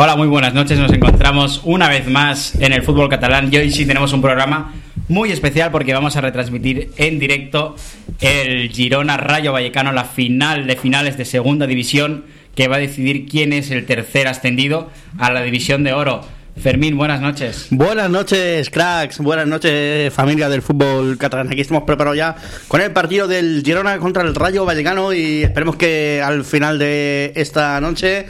Hola, muy buenas noches. Nos encontramos una vez más en el fútbol catalán y hoy sí tenemos un programa muy especial porque vamos a retransmitir en directo el Girona Rayo Vallecano, la final de finales de segunda división que va a decidir quién es el tercer ascendido a la división de oro. Fermín, buenas noches. Buenas noches, cracks. Buenas noches, familia del fútbol catalán. Aquí estamos preparados ya con el partido del Girona contra el Rayo Vallecano y esperemos que al final de esta noche,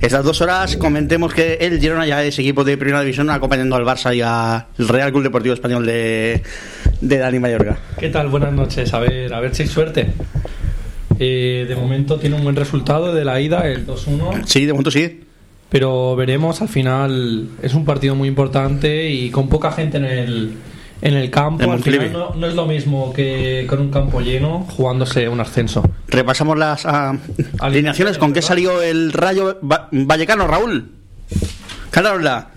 estas dos horas, comentemos que el Girona ya es equipo de primera división acompañando al Barça y al Real Club Deportivo Español de, de Dani Mayorga. ¿Qué tal? Buenas noches. A ver, a ver si hay suerte. Eh, de momento tiene un buen resultado de la ida, el 2-1. Sí, de momento sí. Pero veremos, al final es un partido muy importante y con poca gente en el, en el campo. En al final no, no es lo mismo que con un campo lleno jugándose un ascenso. Repasamos las ah, alineaciones. ¿Con qué salió el Rayo Va- Vallecano, Raúl? Carla.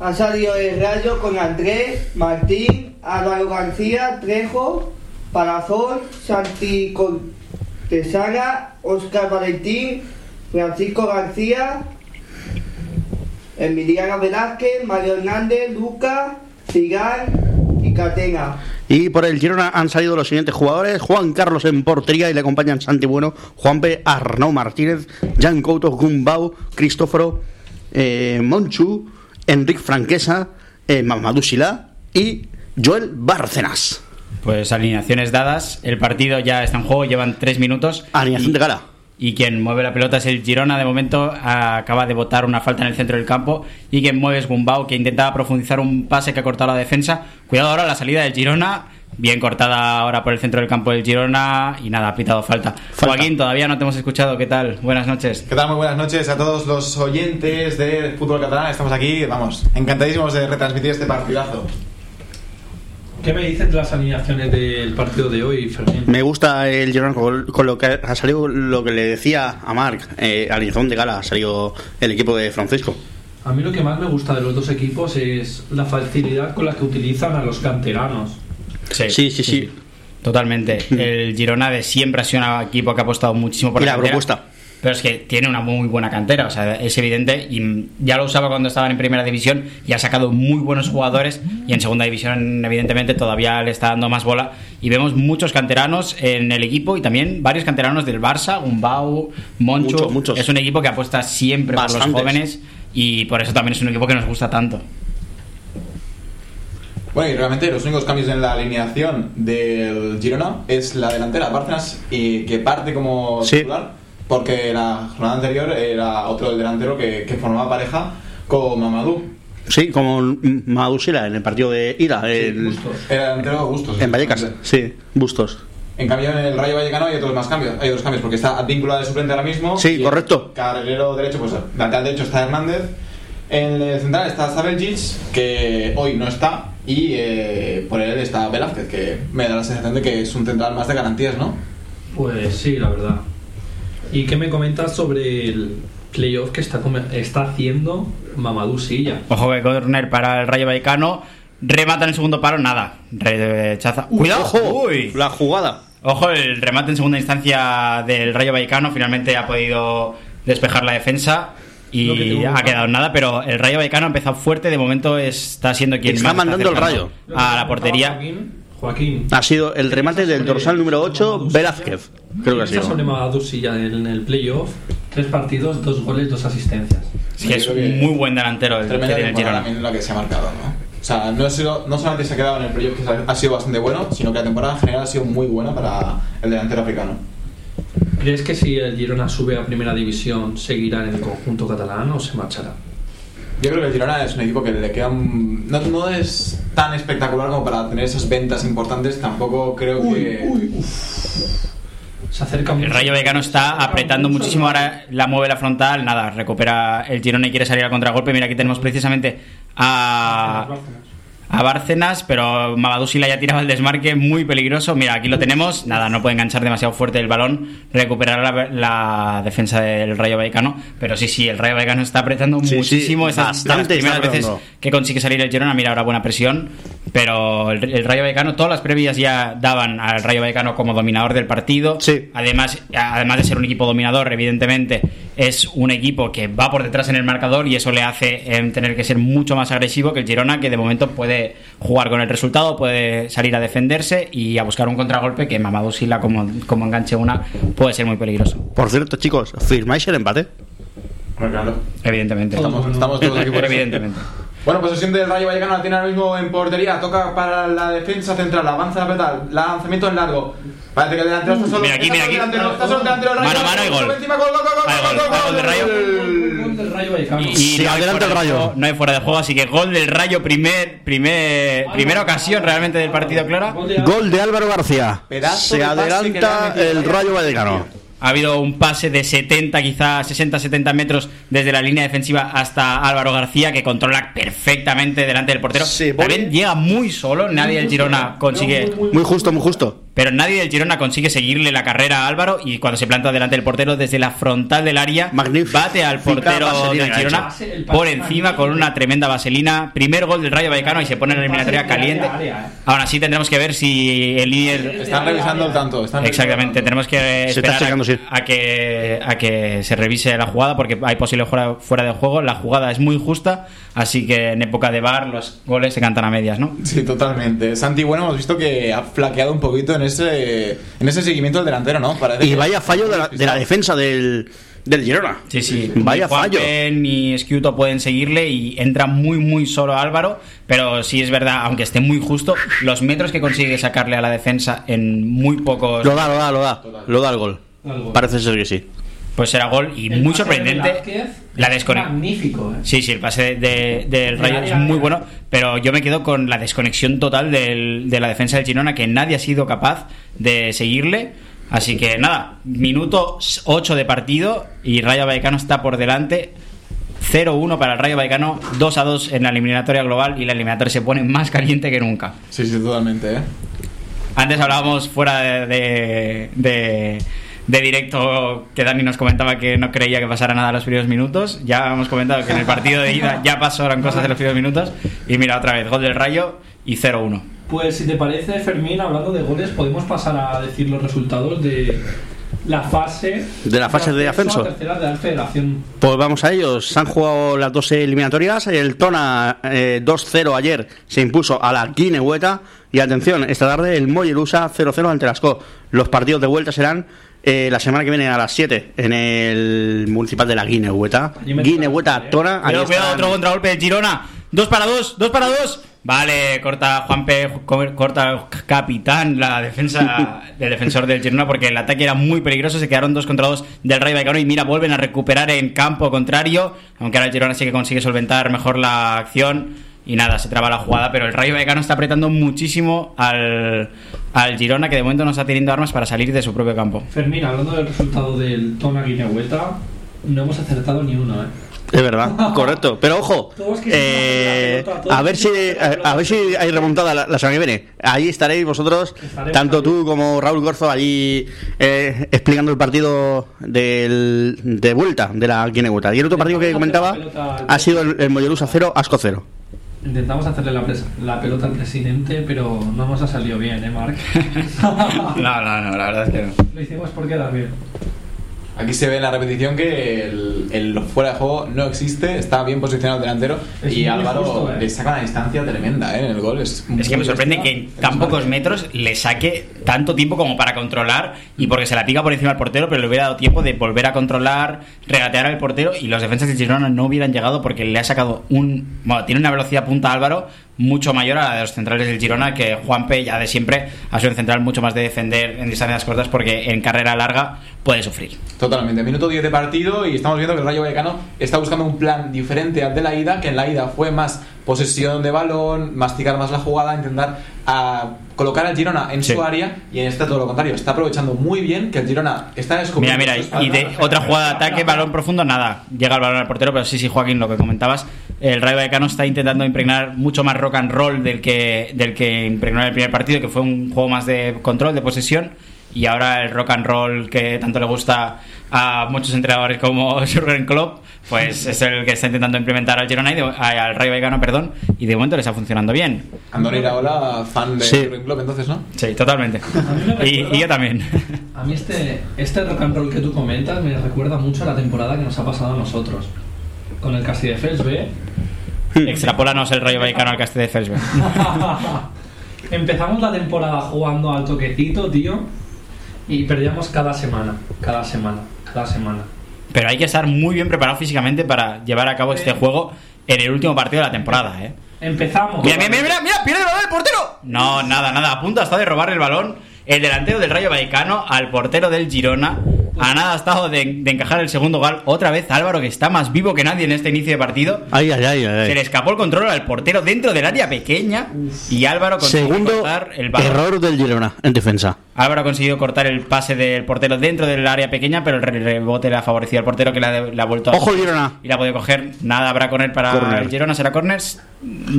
Ha salido el Rayo con Andrés, Martín, Álvaro García, Trejo, Palazón, Santi Contesana, Oscar Valentín, Francisco García, Emiliano Velázquez, Mario Hernández, Lucas, Cigán y Catena. Y por el Girona han salido los siguientes jugadores: Juan Carlos en portería y le acompañan Santi Bueno, Juanpe Arnau Martínez, Jan Couto, Gumbau, Cristóforo, eh, Monchu, Enric Franquesa, eh, Mamadou Silá y Joel Bárcenas. Pues alineaciones dadas, el partido ya está en juego, llevan tres minutos. Alineación y, de gala. Y quien mueve la pelota es el Girona, de momento acaba de botar una falta en el centro del campo y quien mueve es Gumbau, que intentaba profundizar un pase que ha cortado la defensa. Cuidado ahora la salida del Girona, bien cortada ahora por el centro del campo del Girona y nada, ha pitado falta. Falta. Joaquín, todavía no te hemos escuchado, ¿qué tal? Buenas noches. ¿Qué tal? Muy buenas noches a todos los oyentes de fútbol catalán. Estamos aquí, vamos, encantadísimos de retransmitir este partidazo. ¿Qué me dices de las alineaciones del partido de hoy, Fermín? Me gusta el Girona con, con lo que ha salido lo que le decía a Marc, eh, alineación de gala, ha salido el equipo de Francisco. A mí lo que más me gusta de los dos equipos es la facilidad con la que utilizan a los canteranos. Sí, sí, sí. Totalmente. El Girona de siempre ha sido un equipo que ha apostado muchísimo por Y la la cantera. propuesta. Pero es que tiene una muy buena cantera, o sea, es evidente. Y ya lo usaba cuando estaban en primera división y ha sacado muy buenos jugadores. Y en segunda división, evidentemente, todavía le está dando más bola. Y vemos muchos canteranos en el equipo y también varios canteranos del Barça, Umbau, Moncho. Muchos, muchos. Es un equipo que apuesta siempre por Bastantes. los jóvenes y por eso también es un equipo que nos gusta tanto. Bueno, y realmente los únicos cambios en la alineación del Girona es la delantera, Bárcenas, y que parte como Sí. Porque la jornada anterior era otro delantero que, que formaba pareja con Mamadou. Sí, como Mamadou Silá en el partido de ira, el-. Era delantero Bustos. en Vallecas. Sí, Bustos. En cambio, en el Rayo Vallecano hay otros más cambios. Hay otros cambios, porque está Advíncula de suplente ahora mismo. Sí, correcto. Carrilero derecho, pues lateral derecho está Hernández. En el central está Sabeljic, que hoy no está. Y eh, por él está Velázquez, que me da la sensación de que es un central más de garantías, ¿no? Pues sí, la verdad. ¿Y qué me comentas sobre el playoff que está, está haciendo Mamadou Silla? Ojo que corner para el Rayo Vallecano. Remata en el segundo paro, nada. Rechaza. Cuidado. ¡Ojo! Uy. La jugada. Ojo, el remate en segunda instancia del Rayo Vallecano finalmente ha podido despejar la defensa y ha quedado nada, pero el Rayo Vallecano ha empezado fuerte, de momento está siendo quien Está más mandando el acercando Rayo. a la portería. Joaquín. Ha sido el remate del dorsal número 8, Velázquez. Creo que ha sido. sobre Mamadou Silla en el playoff. Tres partidos, dos goles, dos asistencias. Sí, es un muy buen delantero el que Tremenda tiene el temporada Girona. también la que se ha marcado, ¿no? O sea, no, ha sido- no solamente se ha quedado en el playoff, que ha sido bastante bueno, sino que la temporada en general ha sido muy buena para el delantero africano. ¿Crees que si el Girona sube a primera división seguirá en el conjunto catalán o se marchará? Yo creo que el Girona es un equipo que le queda un- no, no es tan espectacular como para tener esas ventas importantes. Tampoco creo que. Se acerca mucho. El Rayo Vallecano está apretando muchísimo ahora la mueve la frontal, nada, recupera el Girona y quiere salir al contragolpe. Mira, aquí tenemos precisamente a, a Bárcenas, pero Mamadou Sila ya tiraba el desmarque muy peligroso. Mira, aquí lo tenemos. Nada, no puede enganchar demasiado fuerte el balón, recuperar la, la defensa del Rayo Vallecano. Pero sí, sí, el Rayo Vallecano está apretando Sí, sí, muchísimo. Esas de las bastante primeras veces que consigue salir el Girona. Mira, ahora buena presión. pero el, el Rayo Vallecano, todas las previas ya daban al Rayo Vallecano como dominador del partido. Sí. Además, además de ser un equipo dominador, evidentemente, es un equipo que va por detrás en el marcador y eso le hace eh, tener que ser mucho más agresivo que el Girona, que de momento puede jugar con el resultado, puede salir a defenderse y a buscar un contragolpe que Mamadou Sila, como, como enganche una, puede ser muy peligroso. Por cierto, chicos, ¿firmáis el empate? Claro. Evidentemente. Estamos, estamos todos aquí por. Evidentemente. Bueno, posesión del Rayo Vallecano la tiene ahora mismo en portería. Toca para la defensa central. Avanza la pedal. Lanzamiento en largo. Parece que el delantero está solo. Mira aquí, mira aquí. Está solo delantero del Rayo. Mano mano y gol. Encima, gol, gol, gol, Vale, gol, gol, gol, gol del Rayo. Gol del Rayo Vallecano. Y Sí, no adelante el Rayo. juego, no hay fuera de juego, así que gol del Rayo, primer, primer, primera ocasión realmente del partido clara. Gol de- Álvaro García. Pedazo Se adelanta el Rayo. Vallecano. Ha habido un pase de 70, quizá 60-70 metros desde la línea defensiva hasta Álvaro García, que controla perfectamente delante del portero. Sí, También llega muy solo, nadie del Girona consigue. Muy justo, muy justo. Pero nadie del Girona consigue seguirle la carrera a Álvaro y cuando se planta delante del portero desde la frontal del área, Magnífica bate al portero del Girona por encima con una tremenda vaselina. Primer gol del Rayo Vallecano y se pone en la eliminatoria caliente. eh. Ahora sí tendremos que ver si el líder Están revisando el tanto. están Exactamente, tenemos que Se está esperar checando, a, sí. a que, a que se revise la jugada porque hay posible fuera, fuera de juego. La jugada es muy justa, así que en época de bar los goles se cantan a medias, ¿no? Sí, totalmente. Santi, bueno, hemos visto que ha flaqueado un poquito en ese, en ese seguimiento del delantero, ¿no? Parece Y vaya fallo de la, de la defensa del, del Girona. Sí, sí. Vaya ni fallo. Ni Esquiuto pueden seguirle y entra muy, muy solo Álvaro. Pero sí es verdad, aunque esté muy justo, los metros que consigue sacarle a la defensa en muy pocos. Lo da, lo da, lo da. Lo da el gol. Parece ser que sí. Pues será gol y El muy pase de sorprendente. Velázquez La es desconexión. Magnífico, eh. Sí, sí, el pase de- del De Rayo es muy bueno, pero yo me quedo con la desconexión total del- de la defensa del Girona, que nadie ha sido capaz de seguirle. Así que nada, minuto 8 de partido y Rayo Vallecano está por delante. 0-1 para el Rayo Vallecano, 2-2 en la eliminatoria global y la eliminatoria se pone más caliente que nunca. Sí, sí, totalmente, ¿eh? Antes hablábamos fuera de, de, de- de directo que Dani nos comentaba que no creía que pasara nada en los primeros minutos. Ya hemos comentado que en el partido de ida ya pasaron cosas en los primeros minutos. Y mira, otra vez, gol del Rayo y 0-1. Pues si te parece, Fermín, hablando de goles, podemos pasar a decir los resultados de la fase De la fase de ascenso. a tercera de la Federación. Pues vamos a ellos. Se han jugado las dos eliminatorias. El Tona eh, 2-0 ayer se impuso a la Guinehueta. Y atención, esta tarde el Mollerusa 0-0 ante las Co. Los partidos de vuelta serán eh, la semana que viene a las 7 en el municipal de la Guinehueta. Guinehueta ¿eh? Tona. Cuidado, cuidado, otro contragolpe del Girona. Dos para dos, dos para dos. Vale, corta Juanpe, co- corta capitán la defensa del defensor del Girona porque el ataque era muy peligroso. Se quedaron dos contra dos del Rayo Vallecano y mira, vuelven a recuperar en campo contrario. Aunque ahora el Girona sí que consigue solventar mejor la acción. Y nada, se traba la jugada, pero el Rayo Vallecano está apretando muchísimo al, al Girona que de momento no está teniendo armas para salir de su propio campo. Fermín, hablando del resultado del Tona Guinehueta, no hemos acertado ni uno, ¿eh? Es verdad, correcto. Pero ojo, eh, a ver si a, a ver si hay remontada la, la semana que viene. Ahí estaréis vosotros, tanto tú como Raúl Gorzo, allí eh, explicando el partido del, de vuelta de la Guinehueta. Y el otro partido que comentaba ha sido el, el Mollerusa 0, Asco 0. Intentamos hacerle la, la pelota al presidente, pero no nos ha salido bien, ¿eh, Marc? No, no, no, la verdad es que no. Lo hicimos por quedar bien. Aquí se ve en la repetición que el, el fuera de juego no existe, está bien posicionado el delantero Es y Álvaro justo, ¿eh? le saca una distancia tremenda ¿eh? en el gol. Es, Es que me sorprende que en tan pocos metros le saque tanto tiempo como para controlar y porque se la pica por encima del portero, pero le hubiera dado tiempo de volver a controlar, regatear al portero y los defensas del Girona no hubieran llegado porque le ha sacado un... Bueno, tiene una velocidad punta Álvaro mucho mayor a la de los centrales del Girona que Juanpe ya de siempre ha sido un central mucho más de defender en distancias cortas porque en carrera larga puede sufrir. Totalmente, minuto 10 de partido y estamos viendo que el Rayo Vallecano está buscando un plan diferente al de la ida, que en la ida fue más posesión de balón, masticar más la jugada, intentar ah, colocar al Girona en Sí. su área y en esta todo lo contrario, está aprovechando muy bien que el Girona está Mira, descubriendo mira, su y de otra jugada de ataque, balón profundo, nada. Llega el balón al portero, pero sí, sí, Joaquín, lo que comentabas. El Rayo Vallecano está intentando impregnar mucho más rock and roll del que, del que impregnó en el primer partido, que fue un juego más de control, de posesión. Y ahora el rock and roll que tanto le gusta a muchos entrenadores como Jurgen Klopp, pues es el que está intentando implementar al Girona y de- al Rayo Vallecano, perdón, y de momento le está funcionando bien. Andoni Iraola, fan de Sí. Jurgen Klopp, entonces, ¿no? Sí, totalmente. me Y, yo también. A mí este, este rock and roll que tú comentas me recuerda mucho a la temporada que nos ha pasado a nosotros. Con el Castilla-Fels B. Extrapólanos el Rayo Vallecano al Castillo de Felsberg. Empezamos la temporada jugando al toquecito, tío. Y perdíamos cada semana, cada semana, cada semana. Pero hay que estar muy bien preparado físicamente para llevar a cabo este juego en el último partido de la temporada, ¿eh? Empezamos. Mira, mira, mira, mira, mira, pierde el balón el portero. No, nada, nada, a punto hasta de robar el balón el delantero del Rayo Vallecano al portero del Girona. A nada ha estado de, de encajar el segundo gol. Otra vez Álvaro, que está más vivo que nadie en este inicio de partido. Ay, ay, ay, ay. Se le escapó el control al portero dentro del área pequeña y Álvaro consiguió Segundo cortar el balón. error del Girona en defensa. Álvaro ha conseguido cortar el pase del portero dentro del área pequeña, pero el re- rebote le ha favorecido al portero que le ha, le ha vuelto a... Ojo, Girona. Y la ha podido coger. Nada habrá con él para Corner. el Girona. Será corners.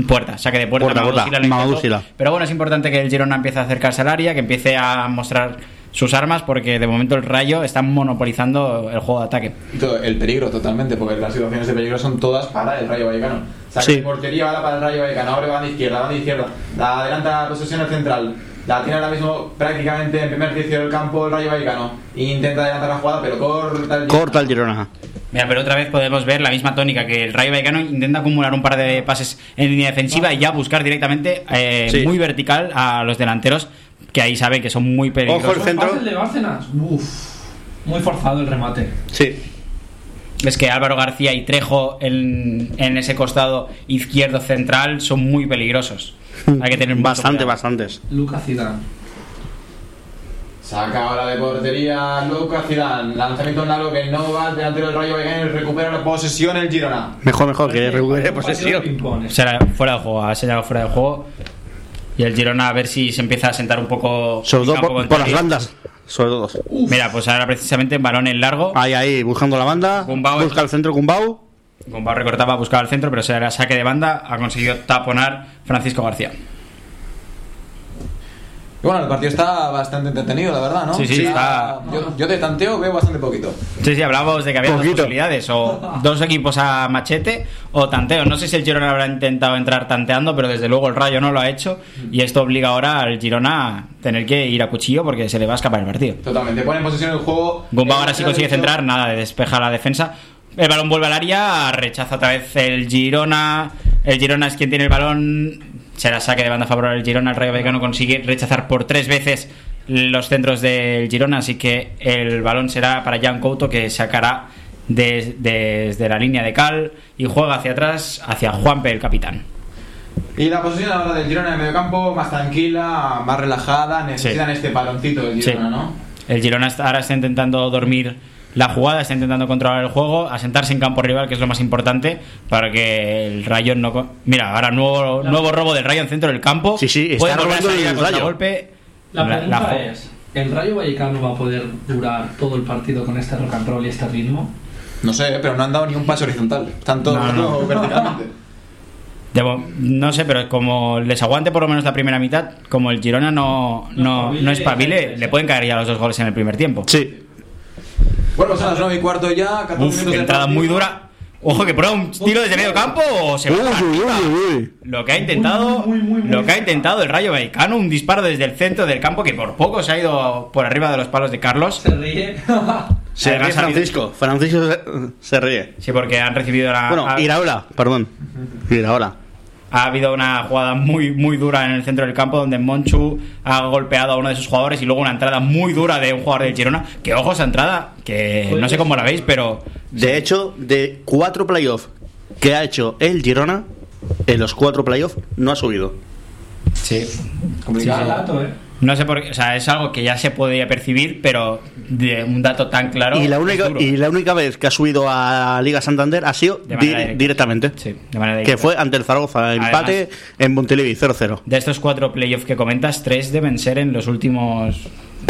Puerta, saque de puerta. Puerta, puerta. Pero bueno, es importante que el Girona empiece a acercarse al área, que empiece a mostrar sus armas, porque de momento el Rayo está monopolizando el juego de ataque. El peligro totalmente, porque las situaciones de peligro son todas para el Rayo Vallecano. Saca Sí. de portería, bala para el Rayo Vallecano, abre banda izquierda, banda izquierda, la adelanta la posesión al central, la tiene ahora mismo prácticamente en primer tercio del campo el Rayo Vallecano, intenta adelantar la jugada, pero corta el Corta el Girona. Mira, pero otra vez podemos ver la misma tónica que el Rayo Vallecano intenta acumular un par de pases en línea defensiva y ya buscar directamente eh, Sí. muy vertical a los delanteros que ahí saben que son muy peligrosos. Ojo el centro. ¿Pase el de Bárcenas? Uf, muy forzado el remate. Sí. Es que Álvaro García y Trejo en, en ese costado izquierdo central son muy peligrosos. Hay que tener mucho Bastante, cuidado. bastantes. Lucas Zidane. Saca ahora de portería Lucas Zidane, lanzamiento en largo que no va delantero del Rayo Vallecano y recupera la posesión el Girona. Mejor, mejor, que recupere posesión. ping-pong. Será fuera de juego, ha señalado fuera de juego. Y el Girona a ver si se empieza a sentar un poco. Sobre todo por, por las bandas. Sobre todo. Mira, pues ahora precisamente balón en largo. Ahí, ahí, buscando la banda. Gumbau. Busca el centro Gumbau. Gumbau recortaba, buscaba el centro, pero se era saque de banda. Ha conseguido taponar Francisco García. Y bueno, el partido está bastante entretenido, la verdad, ¿no? Sí, sí, está- Yo, yo de tanteo veo bastante poquito. Sí, sí, hablábamos de que había dos posibilidades, o dos equipos a machete o tanteo. No sé si el Girona habrá intentado entrar tanteando, pero desde luego el Rayo no lo ha hecho y esto obliga ahora al Girona a tener que ir a cuchillo porque se le va a escapar el partido. Totalmente, pone en posesión el juego. Gumbau El ahora sí consigue centrar, nada de despeja la defensa. El balón vuelve al área, rechaza otra vez el Girona. El Girona es quien tiene el balón. Será saque de banda favorable al Girona. El Rayo Vallecano consigue rechazar por tres veces los centros del Girona, así que el balón será para Jan Couto que sacará des- desde la línea de cal y juega hacia atrás, hacia Juanpe, el capitán. Y la posición ahora del Girona en el medio campo, más tranquila, más relajada, necesitan este paloncito del Sí. Girona, ¿no? El Girona ahora está intentando dormir la jugada, está intentando controlar el juego, asentarse en campo rival, que es lo más importante, para que el Rayo no... co- Mira, ahora nuevo, nuevo robo del Rayo en centro del campo. Sí, sí, está robando el Rayo. contragolpe. La pregunta la- es: ¿el Rayo Vallecano va a poder durar todo el partido con este rock and roll y este ritmo? No sé, pero no han dado ni un paso horizontal. Están todos No, no. verticalmente. Debo- no sé, pero como les aguante por lo menos la primera mitad, como el Girona no, no, no espabile, le pueden caer ya los dos goles en el primer tiempo. Sí. Bueno, a las 9 y cuarto ya, 14 Uf, minutos entrada muy dura. Ojo, que prueba un tiro desde medio campo o se va. Lo que ha intentado, Muy, muy, muy, muy lo que ha intentado el Rayo Vallecano, un disparo desde el centro del campo que por poco se ha ido por arriba de los palos de Carlos. Se ríe. Se ríe Francisco. Francisco se, se ríe. Sí, porque han recibido la. Bueno, Iraola, perdón. Iraola. Ha habido una jugada muy muy dura en el centro del campo donde Monchu ha golpeado a uno de sus jugadores y luego una entrada muy dura de un jugador del Girona. Que ojo esa entrada, que no sé cómo la veis, pero De hecho, de cuatro playoffs que ha hecho el Girona, en los cuatro playoffs no ha subido. sí. Complicado. ¿eh? No sé por qué, o sea, es algo que ya se podía percibir, pero de un dato tan claro. y, la única, y la única vez que ha subido a Liga Santander ha sido di- directa. directamente. Sí, de manera Que directa. fue ante el Zaragoza, empate en Montelevi 0-0. De estos cuatro playoffs que comentas, tres deben ser en los últimos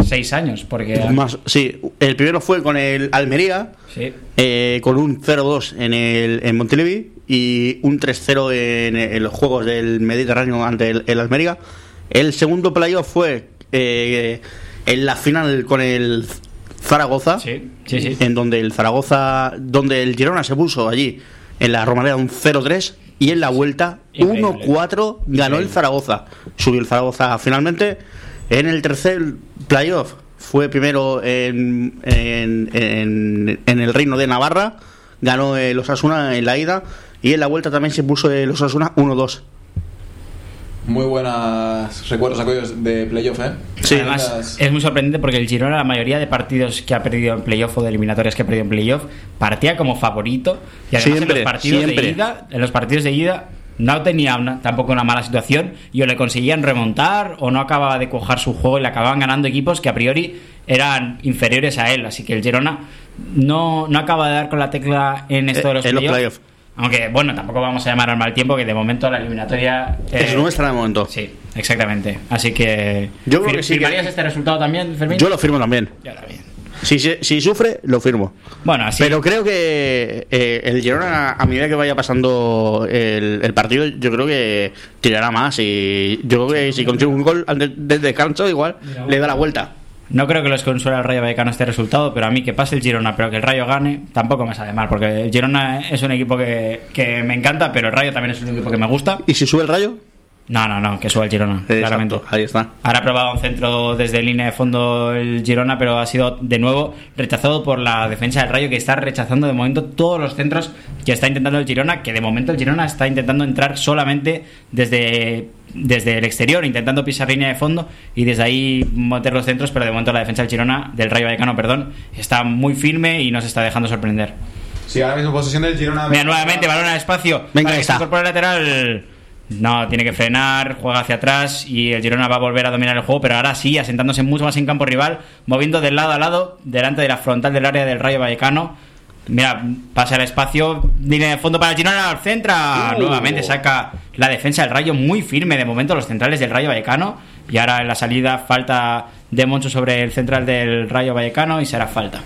seis años, porque Más, sí, el primero fue con el Almería, sí, eh, con un 0-2 en, el, en Montelevi y un 3-0 en, en los Juegos del Mediterráneo ante el, el Almería. El segundo playoff fue eh, en la final con el Zaragoza, Sí, sí, sí. en donde el Zaragoza, donde el Girona se puso allí en la Romareda un 0-3 y en la vuelta Increíble. 1-4 ganó el. Zaragoza. Subió el Zaragoza finalmente en el tercer playoff. Fue primero en, en, en- en el Reino de Navarra, ganó el Osasuna en la ida y en la vuelta también se puso el Osasuna 1-2. Muy buenos recuerdos aquellos de playoff, ¿eh? Sí. Además, es muy sorprendente porque el Girona, la mayoría de partidos que ha perdido en playoff o de eliminatorias que ha perdido en playoff, partía como favorito. Y además Siempre, en los partidos siempre. de ida, en los partidos de ida no tenía una- tampoco una mala situación y o le conseguían remontar o no acababa de cojar su juego y le acababan ganando equipos que a priori eran inferiores a él. Así que el Girona no, no acaba de dar con la tecla en esto de los Eh, en los playoff. playoff. Aunque, bueno, tampoco vamos a llamar al mal tiempo, que de momento la eliminatoria Es eh, nuestra de momento. Sí, exactamente. Así que. Yo creo ¿fir- que sí que- ¿Firmarías este resultado también, Fermín? Yo lo firmo también. Yo también. Si, si sufre, lo firmo. Bueno, así. Pero creo que eh, el Girona, a medida que vaya pasando el, el partido, yo creo que tirará más. Y yo creo que si consigue un gol antes del descanso, igual Mira, le da la vuelta. No creo que les consuele al Rayo Vallecano este resultado, pero a mí que pase el Girona, pero que el Rayo gane, tampoco me sabe mal, porque el Girona es un equipo que, que me encanta, pero el Rayo también es un equipo que me gusta. ¿Y si sube el rayo? No, no, no, que suba el Girona, Eh, claramente. exacto, ahí está. Ahora ha probado un centro desde línea de fondo el Girona, pero ha sido de nuevo rechazado por la defensa del Rayo, que está rechazando de momento todos los centros que está intentando el Girona, que de momento el Girona está intentando entrar solamente desde, desde el exterior, intentando pisar línea de fondo y desde ahí meter los centros, pero de momento la defensa del Girona, del Rayo Vallecano, perdón, está muy firme y nos está dejando sorprender. Sí, ahora mismo posesión del Girona. Mira, nuevamente, balón al espacio. Venga, para que está. se incorpore el lateral. No, tiene que frenar, juega hacia atrás y el Girona va a volver a dominar el juego, pero ahora sí, asentándose mucho más en campo rival, moviendo de lado a lado, delante de la frontal del área del Rayo Vallecano. Mira, pasa al espacio, línea de fondo para el Girona, centra. Uh. Nuevamente saca la defensa del Rayo muy firme de momento, los centrales del Rayo Vallecano. Y ahora en la salida falta de Moncho sobre el central del Rayo Vallecano y será falta.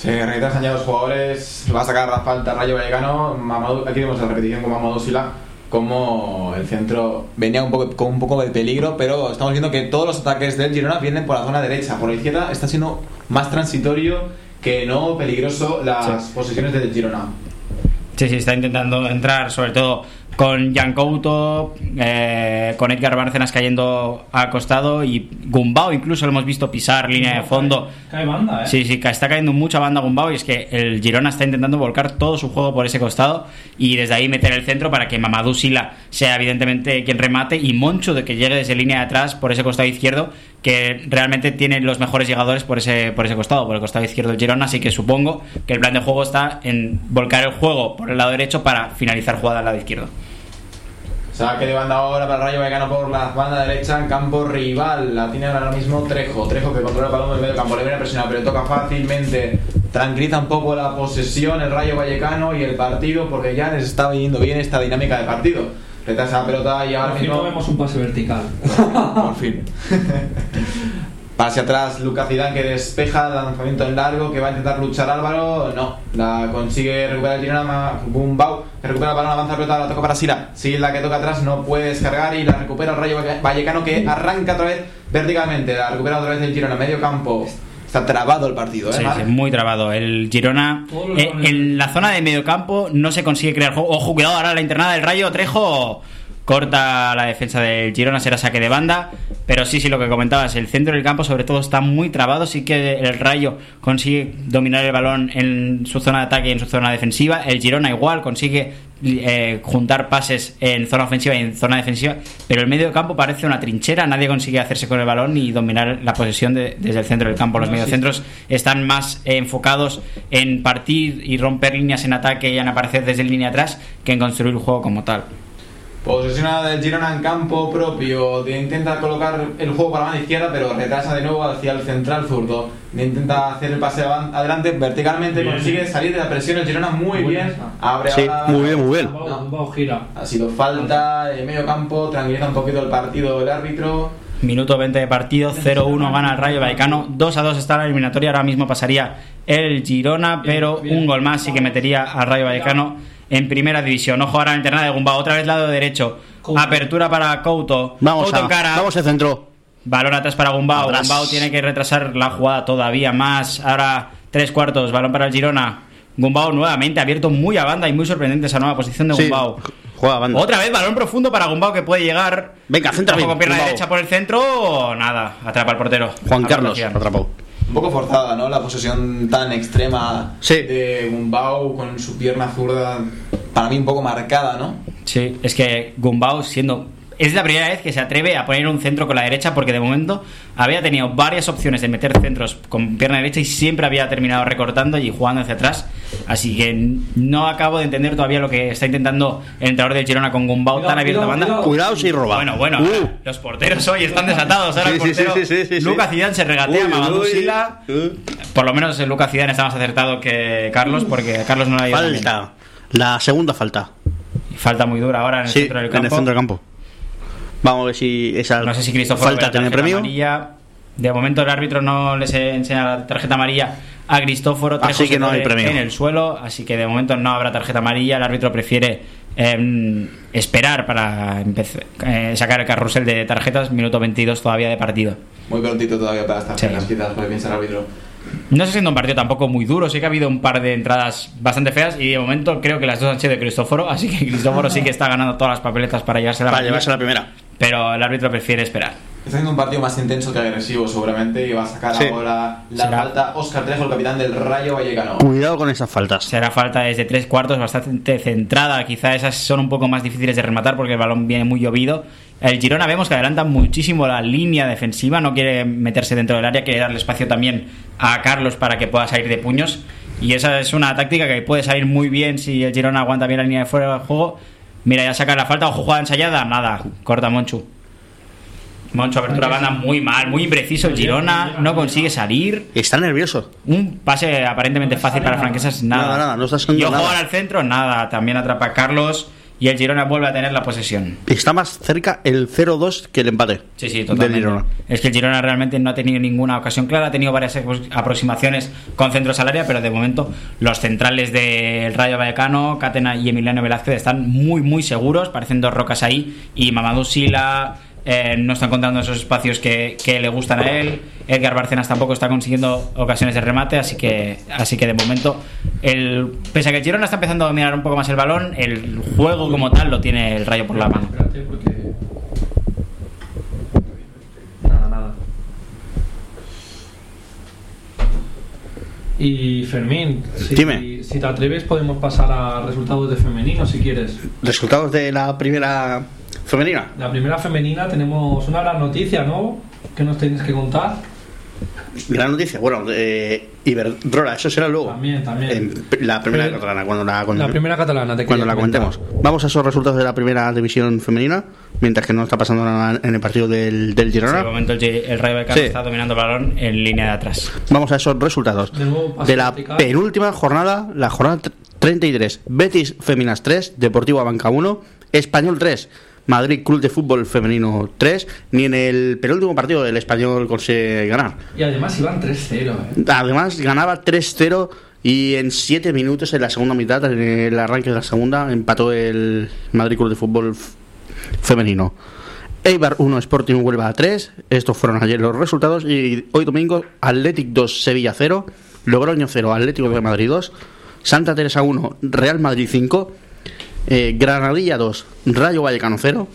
Se retrasan ya los jugadores. Va a sacar la falta Rayo Vallecano. Mamadou- aquí vemos la repetición con Mamadou Sila. Como el centro venía un poco, con un poco de peligro, pero estamos viendo que todos los ataques del Girona vienen por la zona derecha. Por la izquierda está siendo más transitorio que no peligroso las posiciones del Girona. Sí, sí, está intentando entrar, sobre todo con Jan Couto, eh, con Edgar Bárcenas cayendo al costado y Gumbao incluso lo hemos visto pisar línea de fondo. Cae banda, ¿eh? Sí, sí, está cayendo mucha banda Gumbao y es que el Girona está intentando volcar todo su juego por ese costado y desde ahí meter el centro para que Mamadou Sila sea evidentemente quien remate y Moncho de que llegue desde línea de atrás por ese costado izquierdo que realmente tiene los mejores llegadores por ese, por ese costado, por el costado izquierdo del Girona, así que supongo que el plan de juego está en volcar el juego por el lado derecho para finalizar jugada al lado izquierdo. Saque de banda ahora para el Rayo Vallecano por la banda derecha en campo rival. La tiene ahora mismo Trejo. Trejo que controla el balón en medio campo. Le viene presionado, pero toca fácilmente. Tranquiliza un poco la posesión el Rayo Vallecano y el partido porque ya les está viniendo bien esta dinámica de partido. Retrasa la pelota y ahora Por fin no mismo. vemos un pase vertical. Por fin. Pase atrás Lucas Zidane que despeja, lanzamiento en largo que va a intentar luchar Álvaro. No, la consigue recuperar el Girona. Gumbau que recupera el balón, avanza la pelota, la toca para Sila. Sila que toca atrás, no puede descargar y la recupera el Rayo Valle- Vallecano que arranca otra vez verticalmente. La recupera otra vez el Girona, medio campo. Está trabado el partido, ¿eh? Sí, sí, muy trabado. El Girona eh, en la zona de medio campo no se consigue crear juego. Ojo, cuidado, ahora la internada del Rayo Trejo corta la defensa del Girona, será saque de banda. Pero sí, sí, lo que comentabas, el centro del campo sobre todo está muy trabado. Sí que el Rayo consigue dominar el balón en su zona de ataque y en su zona defensiva. El Girona igual consigue eh, juntar pases en zona ofensiva y en zona defensiva. Pero el medio campo parece una trinchera, nadie consigue hacerse con el balón ni dominar la posesión de- desde el centro del campo. Los No, sí. mediocentros están más eh, enfocados en partir y romper líneas en ataque y en aparecer desde línea atrás que en construir el juego como tal. Posicionada del Girona en campo propio. de- Intenta colocar el juego para la mano izquierda, pero retrasa de nuevo hacia el central zurdo. de- Intenta hacer el pase adelante verticalmente. Bien. Consigue salir de la presión el Girona muy Muy bien. bien. Abre Sí, ahora- muy bien, muy bien. Gira. Ha sido falta en medio campo. Tranquiliza un poquito el partido el árbitro. Minuto 20 de partido, 0-1 gana el Rayo Vallecano, 2-2 está la eliminatoria, ahora mismo pasaría el Girona, pero un gol más sí que metería al Rayo Vallecano en primera división. Ojo ahora en internada de Gumba, otra vez lado derecho, Couto. apertura para Couto, Vamos Couto a, en cara, vamos al centro. Balón atrás para Gumbau. Atrás. Gumbau tiene que retrasar la jugada todavía más. Ahora tres cuartos. Balón para el Girona. Gumbau nuevamente abierto muy a banda y muy sorprendente esa nueva posición de Sí, Gumbau. juega a banda. Otra vez balón profundo para Gumbau que puede llegar. Venga, centra Ojo bien, con pierna Gumbau. derecha por el centro. Nada, atrapa al portero. Juan A Carlos atrapó. Un poco forzada, ¿no? La posesión tan extrema Sí. de Gumbau con su pierna zurda, para mí un poco marcada, ¿no? Sí, es que Gumbau siendo... Es la primera vez que se atreve a poner un centro con la derecha porque de momento había tenido varias opciones de meter centros con pierna derecha y siempre había terminado recortando y jugando hacia atrás. Así que no acabo de entender todavía lo que está intentando el entrenador del Girona con Gumbau Cuidado, tan abierto a cuidado, banda. cuidado. Si roba. Bueno, bueno, Uh. los porteros hoy están desatados. Ahora el Sí, sí, portero sí, sí, sí, sí. Lucas Zidane se regatea a Uy, Mamadou uy. Sila. Uh. Por lo menos el Lucas Zidane está más acertado que Carlos porque Carlos no la ha. Falta. La segunda falta. Falta muy dura ahora en el Sí, centro del en campo. el centro del campo. Vamos a ver si esa No sé si Cristóforo falta tiene premio. amarilla. De momento el árbitro no les enseña la tarjeta amarilla a Cristóforo. Así que no hay premio. En el suelo, así que de momento no habrá tarjeta amarilla. El árbitro prefiere em, esperar para empezar- eh, sacar el carrusel de tarjetas. Minuto 22 todavía de partido. Muy prontito todavía para estas Sí. penas, quizás, puede piensa el árbitro. No está siendo un partido tampoco muy duro. Sí que ha habido un par de entradas bastante feas y de momento creo que las dos han sido de Cristóforo. Así que Cristóforo sí que está ganando todas las papeletas para llevarse la Para amarilla, llevarse la primera. Pero el árbitro prefiere esperar. Está haciendo un partido más intenso que agresivo, seguramente, y va a sacar Sí. ahora la Será. falta Oscar Trejo, el capitán del Rayo Vallecano. Cuidado con esas faltas. Será falta desde tres cuartos bastante centrada. Quizá esas son un poco más difíciles de rematar porque el balón viene muy llovido. El Girona vemos que adelanta muchísimo la línea defensiva. No quiere meterse dentro del área, quiere darle espacio también a Carlos para que pueda salir de puños. Y esa es una táctica que puede salir muy bien si el Girona aguanta bien la línea de fuera del juego. Mira, ya saca la falta. Ojo, jugada ensayada. Nada, corta Monchu. Monchu, apertura banda muy mal, muy impreciso. Girona no consigue salir. Está nervioso. Un pase aparentemente fácil para Franquesas, nada. Nada, nada, no está y ojo nada. al centro, nada. También atrapa a Carlos y el Girona vuelve a tener la posesión. Está más cerca el 0-2 que el empate. Sí, sí, Del totalmente. Girona. Es que el Girona realmente no ha tenido ninguna ocasión clara, ha tenido varias apro- aproximaciones con centros al área, pero de momento los centrales del Rayo Vallecano, Catena y Emiliano Velázquez están muy, muy seguros, parecen dos rocas ahí, y Mamadou Sila eh, no está encontrando esos espacios que, que le gustan a él, Edgar Barcenas tampoco está consiguiendo ocasiones de remate, así que, así que de momento, el, pese a que Girona está empezando a dominar un poco más el balón, el juego como tal lo tiene el Rayo por la mano. Espérate, porque. Nada, nada. Y Fermín, si, Dime. si te atreves, podemos pasar a resultados de femenino si quieres. Resultados de la primera femenina. La primera femenina tenemos una gran noticia, ¿no? ¿Qué nos tenéis que contar? Gran noticia. Bueno, eh, Iberdrola, eso será luego. También, también. La primera Pero- catalana, cuando la, cuando- La primera catalana, te cuando la comentemos. Vamos a esos resultados de la primera división femenina, mientras que no está pasando nada en el partido del, del Sí, Girona. de momento el, el Rayo Vallecano Sí. está dominando el balón en línea de atrás. Vamos a esos resultados. De nuevo, la penúltima jornada, la jornada tr- 33. Betis Feminas 3, Deportivo Abanca 1, Español 3, Madrid Club de Fútbol Femenino 3. Ni en el penúltimo partido el Español consigue ganar. Y además iban 3-0, ¿eh? Además, ganaba 3-0 y en 7 minutos en la segunda mitad, en el arranque de la segunda, empató el Madrid Club de Fútbol Femenino. Eibar 1, Sporting Huelva 3. Estos fueron ayer los resultados. Y hoy domingo, Athletic 2, Sevilla 0. Logroño 0, Atlético de Madrid 2. Santa Teresa 1, Real Madrid 5. Eh, Granadilla 2, Rayo Vallecano 0.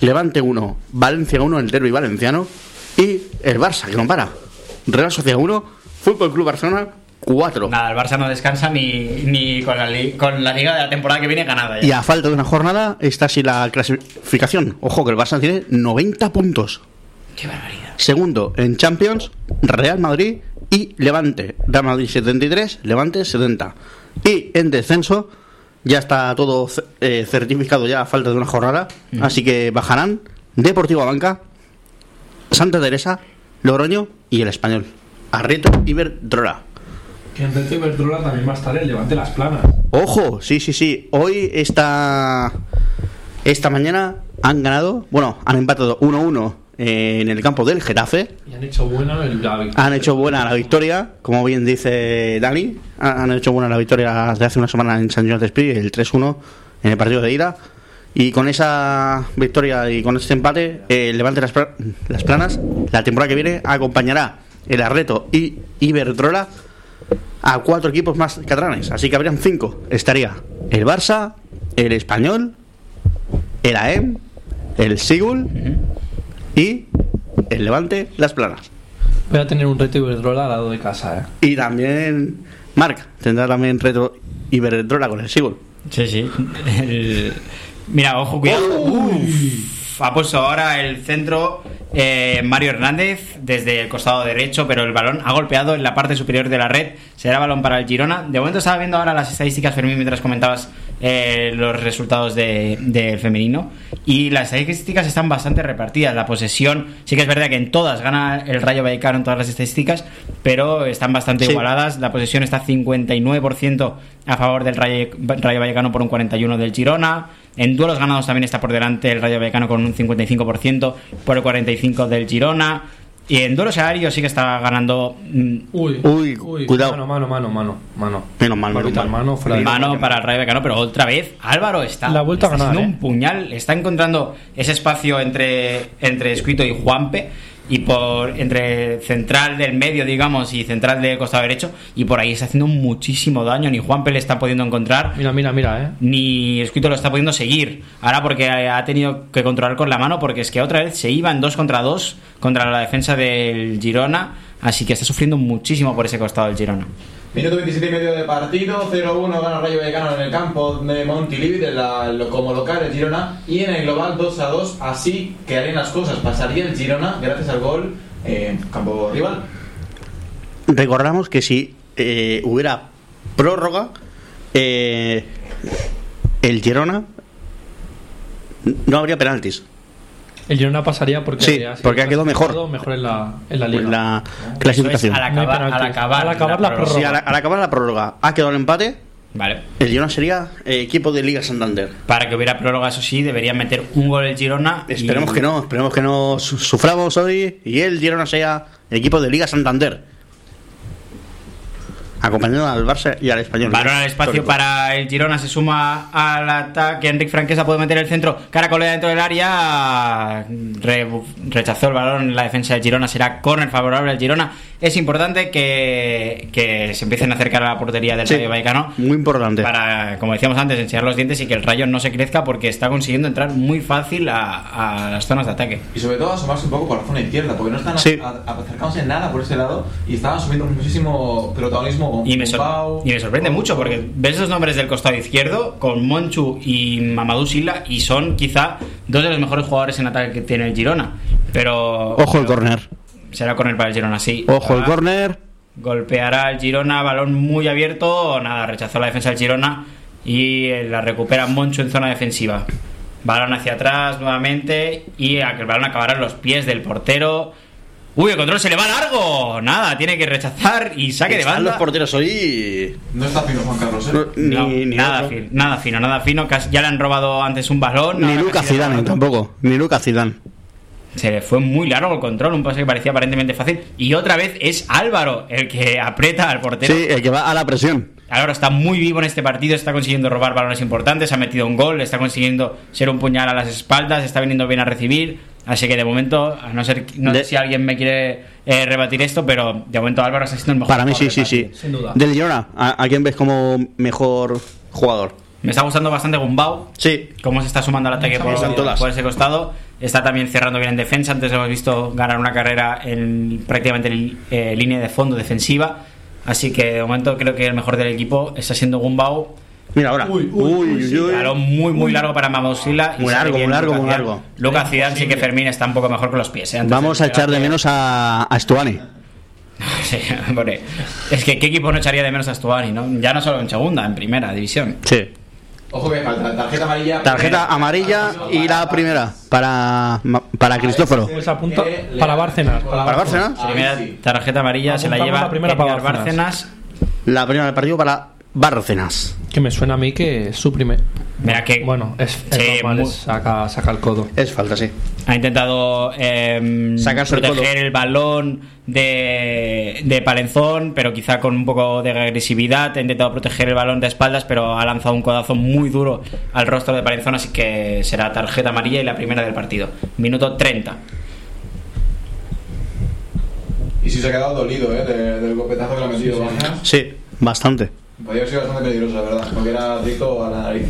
Levante 1, Valencia 1, el derby valenciano. Y el Barça, que no para. Real Sociedad 1, Fútbol Club Barcelona 4. Nada, el Barça no descansa ni, ni con, la con la liga de la temporada que viene ganada. ya. Y a falta de una jornada está así la clasificación. Ojo que el Barça tiene 90 puntos. Qué barbaridad. Segundo en Champions, Real Madrid y Levante. Real Madrid 73, Levante 70. Y en descenso ya está todo eh, certificado ya a falta de una jornada. Así que bajarán Deportivo Banca, Santa Teresa, Logroño y el Español. Arrieto Iberdrola. Que en Reto Iberdrola también va a estar el Levante Las Planas. Ojo, sí, sí, sí. Hoy esta esta mañana han ganado, bueno, han empatado 1-1 en el campo del Getafe. Y han hecho buena el la victoria. Han hecho buena la victoria, como bien dice Dani. Han hecho buena la victoria de hace una semana en San Joan de Espí, el 3-1 en el partido de ida. Y con esa victoria y con este empate, el Levante Las, Las Planas, la temporada que viene, acompañará el Arreto y Iberdrola a cuatro equipos más catalanes. Así que habrían cinco. Estaría el Barça, el Español, el AEM, el Sigul y el Levante Las Planas. Voy a tener un reto Iberdrola al lado de casa, ¿eh? Y también Marc tendrá también reto Iberdrola con el Sigul. Sí, sí. El- Mira, ojo, cuidado. Uf, ha puesto ahora el centro eh, Mario Hernández desde el costado derecho, pero el balón ha golpeado en la parte superior de la red. Será balón para el Girona. De momento estaba viendo ahora las estadísticas, Fermín, mientras comentabas eh, los resultados de- del femenino. Y las estadísticas están bastante repartidas. La posesión, sí que es verdad que en todas gana el Rayo Vallecano en todas las estadísticas, pero están bastante Sí. igualadas. La posesión está 59% a favor del Rayo, Rayo Vallecano por un 41% del Girona. En duelos ganados también está por delante el Rayo Vallecano con un 55% por el 45% del Girona. Y en duelos aéreos sí que está ganando mm, Uy, Uy, cuidado. Mano, mano, mano, mano. mano. Menos mal, menos mal. mano, fuera de- mano para el Rayo Vallecano, pero otra vez Álvaro está, La ha vuelto a está ganar, haciendo ¿eh? un puñal, está encontrando ese espacio entre entre Escrito y Juanpe y por entre central del medio, digamos, y central del costado derecho y por ahí está haciendo muchísimo daño, ni Juanpe le está pudiendo encontrar Mira, mira, mira, ¿eh? ni Escrito lo está pudiendo seguir. Ahora porque ha tenido que controlar con la mano porque es que otra vez se iba en dos contra dos contra la defensa del Girona, así que está sufriendo muchísimo por ese costado del Girona. Minuto 27 y medio de partido, 0-1 gana Rayo Vallecano en el campo de Montilivi como local el Girona y en el global 2-2, así quedarían las cosas, pasaría el Girona gracias al gol en campo rival. Recordamos que si eh, hubiera prórroga, eh, el Girona no habría penaltis. El Girona pasaría porque, Sí, ha porque ha quedado mejor. en la, en la liga. En la es clasificación. al acabar, al acabar, Al acabar la prórroga. Si al, al acabar la prórroga ha quedado el empate, Vale. el Girona sería eh, equipo de Liga Santander. Para que hubiera prórroga, eso sí, deberían meter un gol el Girona. y- Esperemos que no, esperemos que no su- suframos hoy y el Girona sea el equipo de Liga Santander. Acompañando al Barça y al Español. Balón al espacio para el Girona, se suma al ataque. Enrique Franquesa puede meter el centro. Caracolea dentro del área. Re- rechazó el balón en la defensa del Girona. Será córner favorable al Girona. Es importante que, que se empiecen a acercar a la portería del Sí, Rayo Vallecano. Muy importante. Para, como decíamos antes, enseñar los dientes y que el Rayo no se crezca porque está consiguiendo entrar muy fácil a, a las zonas de ataque. Y sobre todo asomarse un poco por la zona izquierda, porque no están Sí. acercándose en nada por ese lado y estaban asumiendo muchísimo protagonismo Y me, sor- Pau, y me sorprende mucho porque ves los nombres del costado izquierdo con Monchu y Mamadou Silva y son quizá dos de los mejores jugadores en ataque que tiene el Girona. Pero Ojo el córner. será corner para el Girona, sí. Ojo el córner. Golpeará el Girona, balón muy abierto, nada, rechazó la defensa del Girona y eh, la recupera Monchu en zona defensiva. Balón hacia atrás nuevamente y a que el balón acabará en los pies del portero. Uy, el control se le va largo. Nada, tiene que rechazar y saque de Están banda. los porteros hoy. No está fino Juan Carlos, ¿eh? no, ni, No, ni nada, fino, nada fino, nada fino. Casi- Ya le han robado antes un balón. Ni Lucas Zidane tampoco. Ni Lucas Zidane. Se le fue muy largo el control, un pase que parecía aparentemente fácil. Y otra vez es Álvaro el que aprieta al portero. Sí, el que va a la presión. Álvaro está muy vivo en este partido, está consiguiendo robar balones importantes, ha metido un gol, está consiguiendo ser un puñal a las espaldas, está viniendo bien a recibir. Así que de momento, a no ser no De- sé si alguien me quiere eh, rebatir esto, pero de momento Álvaro está siendo el mejor. Para mí sí, jugador sí, sí. Sin duda. Del Girona, ¿a, a quién ves como mejor jugador? Me está gustando bastante Gumbau. Sí. cómo se está sumando al ataque por, por ese costado. Está también cerrando bien en defensa. Antes hemos visto ganar una carrera en prácticamente eh, línea de fondo defensiva. Así que de momento creo que el mejor del equipo está siendo Gumbau. Mira ahora. Uy, uy, uy, sí. Balón muy muy largo para Mamousila. Muy largo, muy largo, muy largo. Lucas Zidane sí que Fermín está un poco mejor con los pies. ¿eh? Vamos a echar de menos a, a Stuani. Sí, hombre. Es que qué equipo no echaría de menos a Stuani, ¿no? Ya no solo en segunda, en primera división. Sí. Ojo que falta tarjeta amarilla. Tarjeta amarilla y la primera para, para Cristóforo. Pues apunta para Bárcenas. ¿Para Bárcenas? Ahí Primera sí. tarjeta amarilla se la lleva la primera para Bárcenas. Bárcenas. La primera del partido para Bárcenas. Que me suena a mí que es su primer. Mira que Bueno, es, es Sí, normal, muy- saca, saca el codo. Es falta, sí. ha intentado eh, Sacarse proteger el, balón de, de Palenzón, pero quizá con un poco de agresividad. Ha intentado proteger el balón de espaldas, pero ha lanzado un codazo muy duro al rostro de Palenzón, así que será tarjeta amarilla y la primera del partido. Minuto 30. Y sí se ha quedado dolido, ¿eh? de- del golpetazo que le ha metido. Sí, bastante. Podría haber sido bastante peligroso, la verdad, porque era directo a la nariz.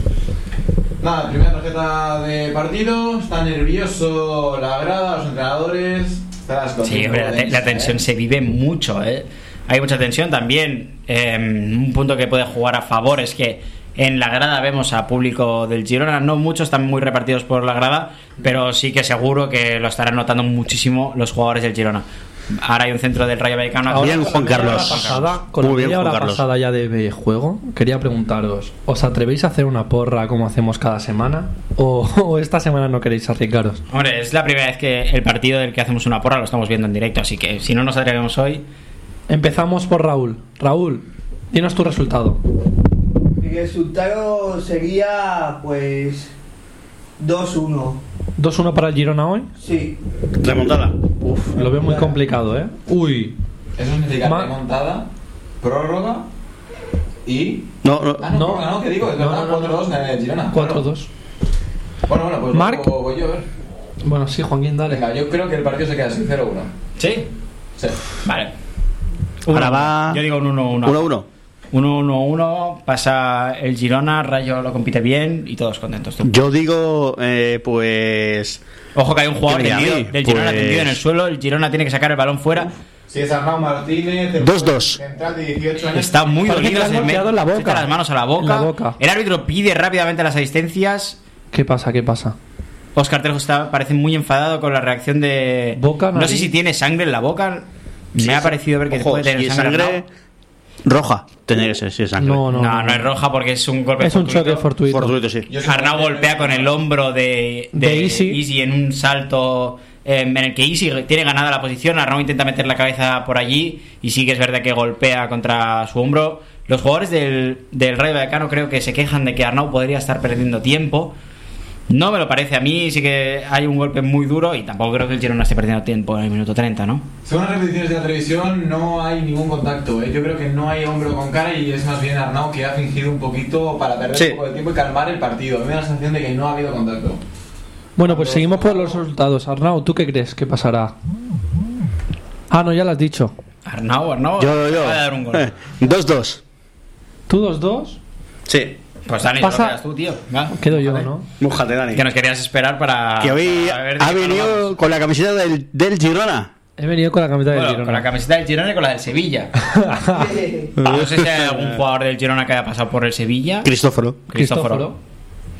Nada, primera tarjeta de partido, está nervioso la grada, los entrenadores. Sí, hombre, la, te- la tensión ¿eh? se vive mucho, ¿eh? Hay mucha tensión también. eh, un punto que puede jugar a favor es que en la grada vemos a público del Girona. No muchos están muy repartidos por la grada, pero sí que seguro que lo estarán notando muchísimo los jugadores del Girona. Ahora hay un centro del Rayo Vallecano. Ahora- Bien, Juan Carlos. pasada- con Muy la bien, hora Carlos. pasada ya de juego, quería preguntaros: ¿os atrevéis a hacer una porra como hacemos cada semana? ¿O, o esta semana no queréis arriesgaros? Hombre, es la primera vez que el partido del que hacemos una porra lo estamos viendo en directo, así que si no nos atrevemos hoy, Empezamos por Raúl. Raúl, dinos tu resultado. Mi resultado sería pues 2-1. 2-1 para el Girona hoy. Sí. Remontada. Uf, lo veo muy complicado, ¿eh? Uy, Eso significa Ma- remontada, prórroga y. No, no. Ah, no, No. prórroga, no, que digo, es No, verdad, no, no, 4-2 en el Girona. 4-2. Bueno, bueno, pues Marc. luego voy yo a ver. Bueno, sí, Joaquín, dale. Venga, yo creo que el partido se queda así, 0-1. ¿sí? Sí. Vale. Ahora va- Yo digo un 1-1. 1-1. 1-1-1, pasa el Girona, Rayo lo compite bien y todos contentos. tú. Yo digo, eh, pues. Ojo que hay un jugador tendido- mí, del Girona pues- tendido en el suelo, el Girona tiene que sacar el balón fuera. Sí, es Arnau Martínez. el 2-2. Central de 18 años. Está muy dolido, se golpeado me- en la boca. las manos a la boca. En la boca. El árbitro pide rápidamente las asistencias. ¿Qué pasa? ¿Qué pasa? Oscar Trejo está, parece muy enfadado con la reacción de. Boca, no sé si tiene sangre en la boca. Sí, me ha parecido ver que Ojo, puede tener si sangre. Roja. Tendría que ser, es sangre. No, No, no, es roja porque es un golpe Es un fortuito. choque fortuito. Fortuito, sí. Arnau golpea con el hombro de, de, De Easy. en un salto eh, en el que Easy tiene ganada la posición. Arnau intenta meter la cabeza por allí y sí que es verdad que golpea contra su hombro. Los jugadores del, del Rayo Vallecano creo que se quejan de que Arnau podría estar perdiendo tiempo. No me lo parece a mí, sí que hay un golpe muy duro y tampoco creo que el Girona esté perdiendo tiempo en el minuto 30, ¿no? Según las repeticiones de la televisión, no hay ningún contacto. ¿eh? Yo creo que no hay hombro con cara y es más bien Arnau que ha fingido un poquito para perder Sí. un poco de tiempo y calmar el partido. A mí me da la sensación de que no ha habido contacto. Bueno, pues seguimos por los resultados. Arnau, ¿tú qué crees que pasará? Ah, no, ya lo has dicho. Arnau, Arnau, Yo, yo. va a dar un gol. Eh, 2-2. ¿Tú 2-2? Sí. Pues Dani, Pasa- quedas tú, tío. Va. Quedo yo, Vale. ¿no? Mójate, Dani. Que nos querías esperar para. Que hoy para ha venido con la camiseta del, del Girona. He venido con la camiseta del Girona. con la camiseta del Girona y con la del Sevilla. No sé si hay algún jugador del Girona que haya pasado por el Sevilla. Cristóforo. Cristóforo.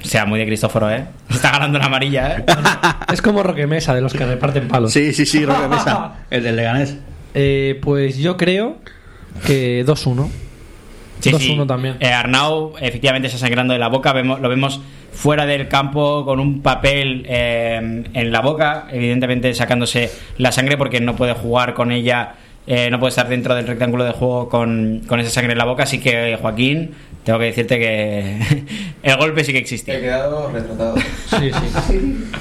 O sea, muy de Cristóforo, ¿eh? Está ganando la amarilla, ¿eh? Es como Roque Mesa, de los que reparten palos. Sí, sí, sí, Roque Mesa. El del Leganés. Eh, pues yo creo que 2-1. Sí, 2-1 también. Eh, Arnau efectivamente está sangrando de la boca. Vemos, lo vemos fuera del campo con un papel eh, en la boca, evidentemente sacándose la sangre porque no puede jugar con ella, eh, no puede estar dentro del rectángulo de juego con, con esa sangre en la boca. Así que, Joaquín, tengo que decirte que el golpe sí que He existe. quedado retratado. Sí, sí.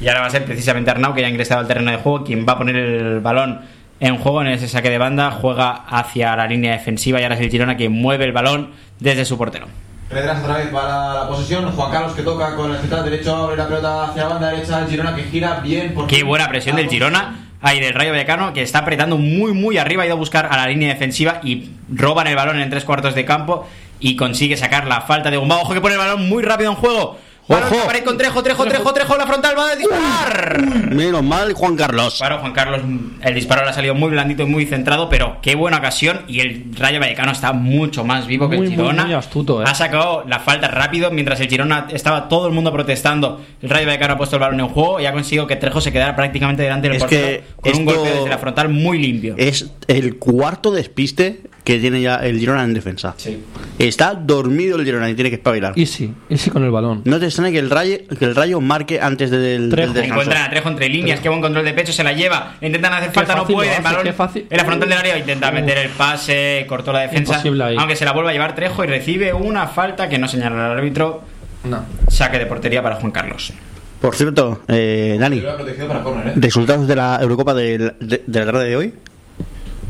Y ahora va a ser precisamente Arnau, que ya ha ingresado al terreno de juego, quien va a poner el balón en juego en ese saque de banda, juega hacia la línea defensiva y ahora es el Girona quien mueve el balón desde su portero. Retrasa otra vez para la posesión. Juan Carlos que toca con el central derecho, abre la pelota hacia la banda derecha. El Girona que gira bien. Por Qué buena presión del Girona. Ahí del Rayo Vallecano que está apretando muy muy arriba, ha ido a buscar a la línea defensiva y roban el balón en tres cuartos de campo y consigue sacar la falta de Gumba. Ojo que pone el balón muy rápido en juego. Balón Ojo. que con Trejo, Trejo, Trejo, Trejo, la frontal va a disparar. Menos mal, Juan Carlos. Disparo, Juan Carlos, el disparo le ha salido muy blandito y muy centrado, pero qué buena ocasión. Y el Rayo Vallecano está mucho más vivo que Muy, el Girona. muy astuto, eh. Ha sacado la falta rápido mientras el Girona estaba todo el mundo protestando. El Rayo Vallecano ha puesto el balón en juego y ha conseguido que Trejo se quedara prácticamente delante del Es portero que con un golpe desde la frontal muy limpio. Es el cuarto despiste que tiene ya el Girona en defensa. Sí. Está dormido el Girona y tiene que espabilar. Y sí, y sí con el balón. No te extrañe que el rayo, que el rayo marque antes del, Trejo. del descanso. Encuentran a Trejo entre líneas, qué buen control de pecho, se la lleva, le intentan hacer falta, no puede, el balón fácil. en la frontal del área intenta meter el pase, cortó la defensa, aunque se la vuelva a llevar Trejo y recibe una falta que no señala el árbitro, No. saque de portería para Juan Carlos. Por cierto, eh, Dani, córner, ¿eh? resultados de la Eurocopa del- de, de la tarde de hoy.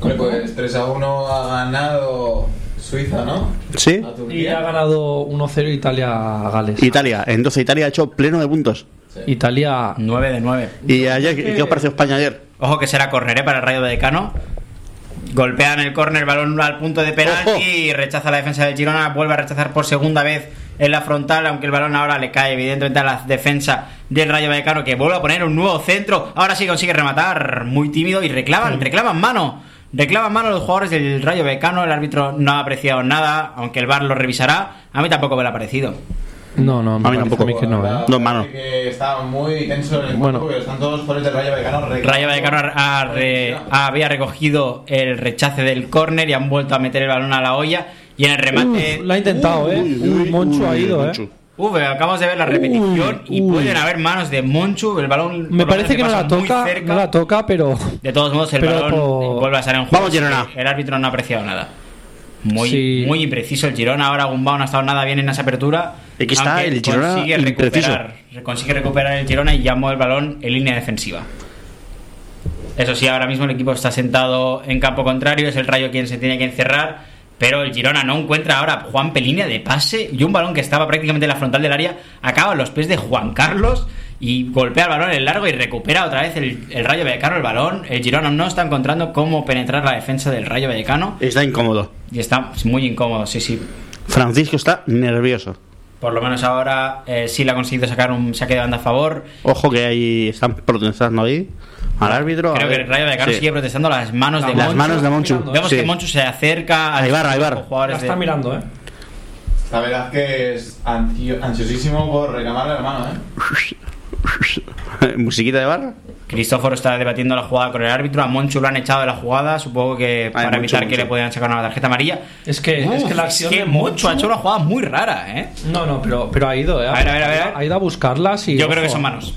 Pues 3 a 1 ha ganado Suiza, ¿no? Sí. Y ha ganado 1-0 Italia a Gales. Italia, entonces Italia ha hecho pleno de puntos. Sí. Italia 9 de 9. ¿Y ayer qué qué os pareció España ayer? Ojo que será córner ¿eh? para el Rayo Vallecano. Golpean el córner, balón al punto de penalti Ojo. y rechaza la defensa del Girona. Vuelve a rechazar por segunda vez en la frontal, aunque el balón ahora le cae evidentemente a la defensa del Rayo Vallecano que vuelve a poner un nuevo centro. Ahora sí consigue rematar, muy tímido y reclaman, reclaman mano. Reclaman mano los jugadores del Rayo Vallecano. El árbitro no ha apreciado nada, aunque el VAR lo revisará. A mí tampoco me lo ha parecido. No, no, A mí tampoco. a mí que no, ¿eh? No, mano. Que está muy tenso en el Bueno. porque están todos los jugadores del Rayo Vallecano. Rayo Vallecano ha- ha re- había recogido el rechace del córner y han vuelto a meter el balón a la olla. Y en el remate. Uf, la ha intentado, ¿eh? Uy, Monchu ha ido, ¿eh? Uf, acabamos de ver la repetición y uy. pueden haber manos de Monchu. El balón. Me parece que no la toca, cerca. no la toca, pero De todos modos, el balón por- vuelve a estar en juego. Vamos, Girona. El árbitro no ha apreciado nada. Muy, Sí. muy impreciso el Girona. Ahora Gumbao no ha estado nada bien en esa apertura. Aquí está el Girona consigue impreciso. recuperar, consigue recuperar el Girona y llamó el balón en línea defensiva. Eso sí, ahora mismo el equipo está sentado en campo contrario, es el Rayo quien se tiene que encerrar, pero el Girona no encuentra ahora Juan Pelínea de pase y un balón que estaba prácticamente en la frontal del área acaba en los pies de Juan Carlos y golpea el balón en el largo y recupera otra vez el, el Rayo Vallecano el balón. El Girona no está encontrando cómo penetrar la defensa del Rayo Vallecano Está incómodo. y está muy incómodo, sí, sí. Francisco está nervioso. Por lo menos ahora eh, sí le ha conseguido sacar un saque de banda a favor. Ojo que ahí están protestando ahí al árbitro. Creo que el Rayo Vallecano Sí. sigue protestando las manos de Las Monchu. manos de Monchu. Mirando, Vemos sí. que Monchu se acerca a los jugadores la de- está mirando, ¿eh? La verdad que es ansio- ansiosísimo por reclamarle la mano, ¿eh? Musiquita de barra. Cristóforo está debatiendo la jugada con el árbitro. A Monchu lo han echado de la jugada, supongo que para Monchu, evitar que le pudieran sacar una tarjeta amarilla. Es que, es que la acción de Monchu ha hecho una jugada muy rara, ¿eh? No, no, pero, pero ha ido, ¿eh? A ver, a ver, a ver. Ha ido a buscarlas y. Yo creo que son manos.